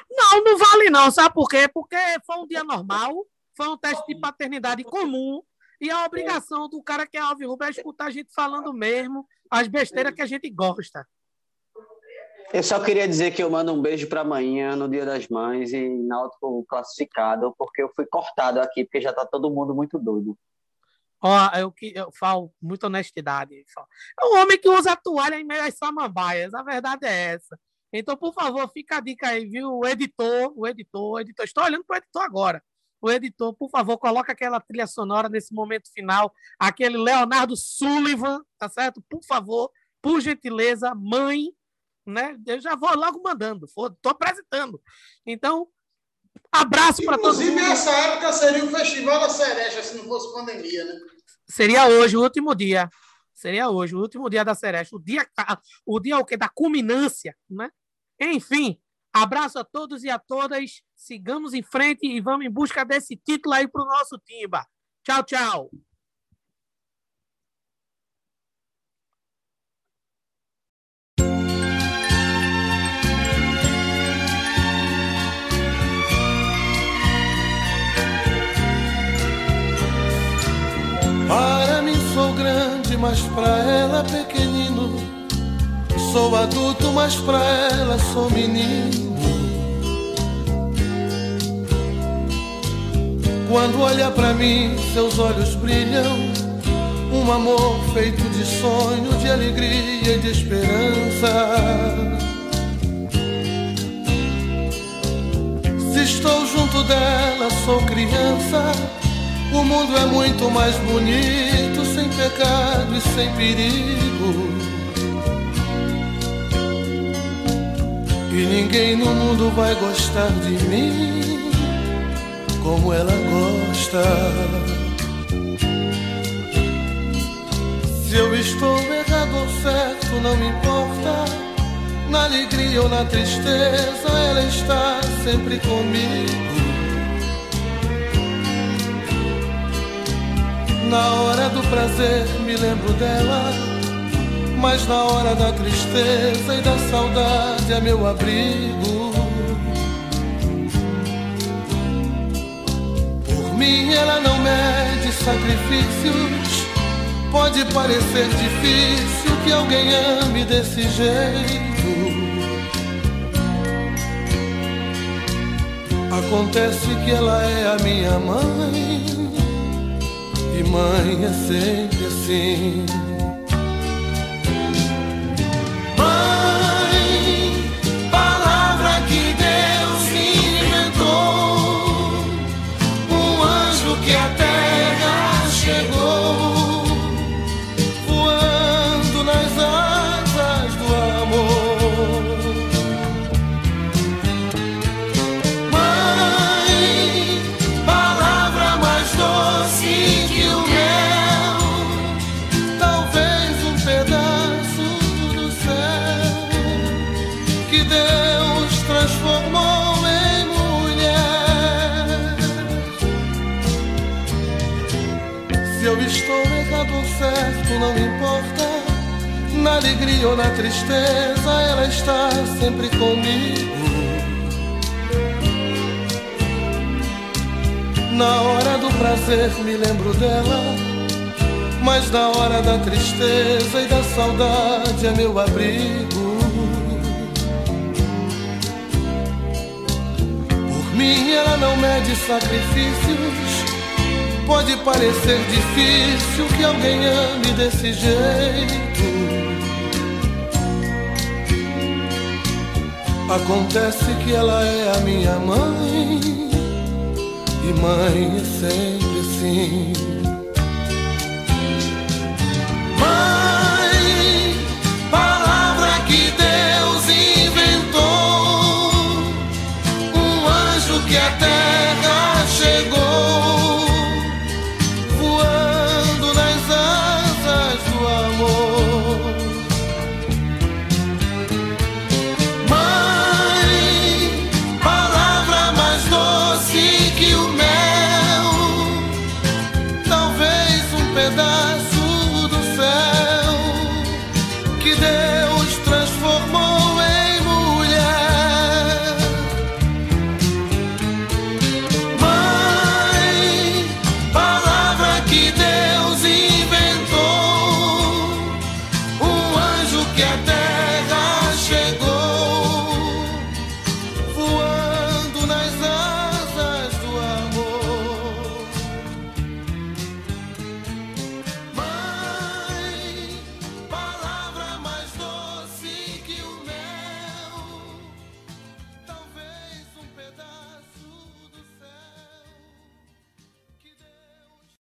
Não, não vale não, sabe por quê? Porque foi um dia normal, foi um teste de paternidade comum, e a obrigação do cara que é alvirrubro é escutar a gente falando mesmo as besteiras que a gente gosta. Eu só queria dizer que eu mando um beijo para amanhã, no Dia das Mães, e Náutico classificado, porque eu fui cortado aqui, porque já está todo mundo muito doido. Ó, eu, eu falo muita honestidade. É um homem que usa toalha em meio às samambaias, a verdade é essa. Então, por favor, fica a dica aí, viu? O editor, o editor, o editor. Estou olhando para o editor agora o editor, por favor, coloca aquela trilha sonora nesse momento final, aquele Leonardo Sullivan, tá certo? Por favor, por gentileza, mãe, né? Eu já vou logo mandando, tô apresentando. Então, abraço para todos. Inclusive, nessa época seria o Festival da Cereja, se não fosse pandemia, né? Seria hoje, o último dia. Seria hoje, o último dia da Cereja. O dia, o dia o quê? Da culminância, né? Enfim, Abraço a todos e a todas. Sigamos em frente e vamos em busca desse título aí para o nosso Timba. Tchau, tchau. Para mim sou grande, mas para ela pequenino. Sou adulto, mas pra ela sou menino. Quando olha pra mim, seus olhos brilham. Um amor feito de sonho, de alegria e de esperança. Se estou junto dela, sou criança. O mundo é muito mais bonito, sem pecado e sem perigo. E ninguém no mundo vai gostar de mim como ela gosta. Se eu estou errado ou certo, não me importa. Na alegria ou na tristeza, ela está sempre comigo. Na hora do prazer, me lembro dela. Mas na hora da tristeza e da saudade, é meu abrigo. Por mim, ela não mede sacrifícios. Pode parecer difícil que alguém ame desse jeito. Acontece que ela é a minha mãe, e mãe é sempre assim. que a terra chegou. Não me importa. Na alegria ou na tristeza, ela está sempre comigo. Na hora do prazer me lembro dela, mas na hora da tristeza e da saudade é meu abrigo. Por mim ela não mede sacrifícios Pode parecer difícil que alguém ame desse jeito. Acontece que ela é a minha mãe, e mãe é sempre assim.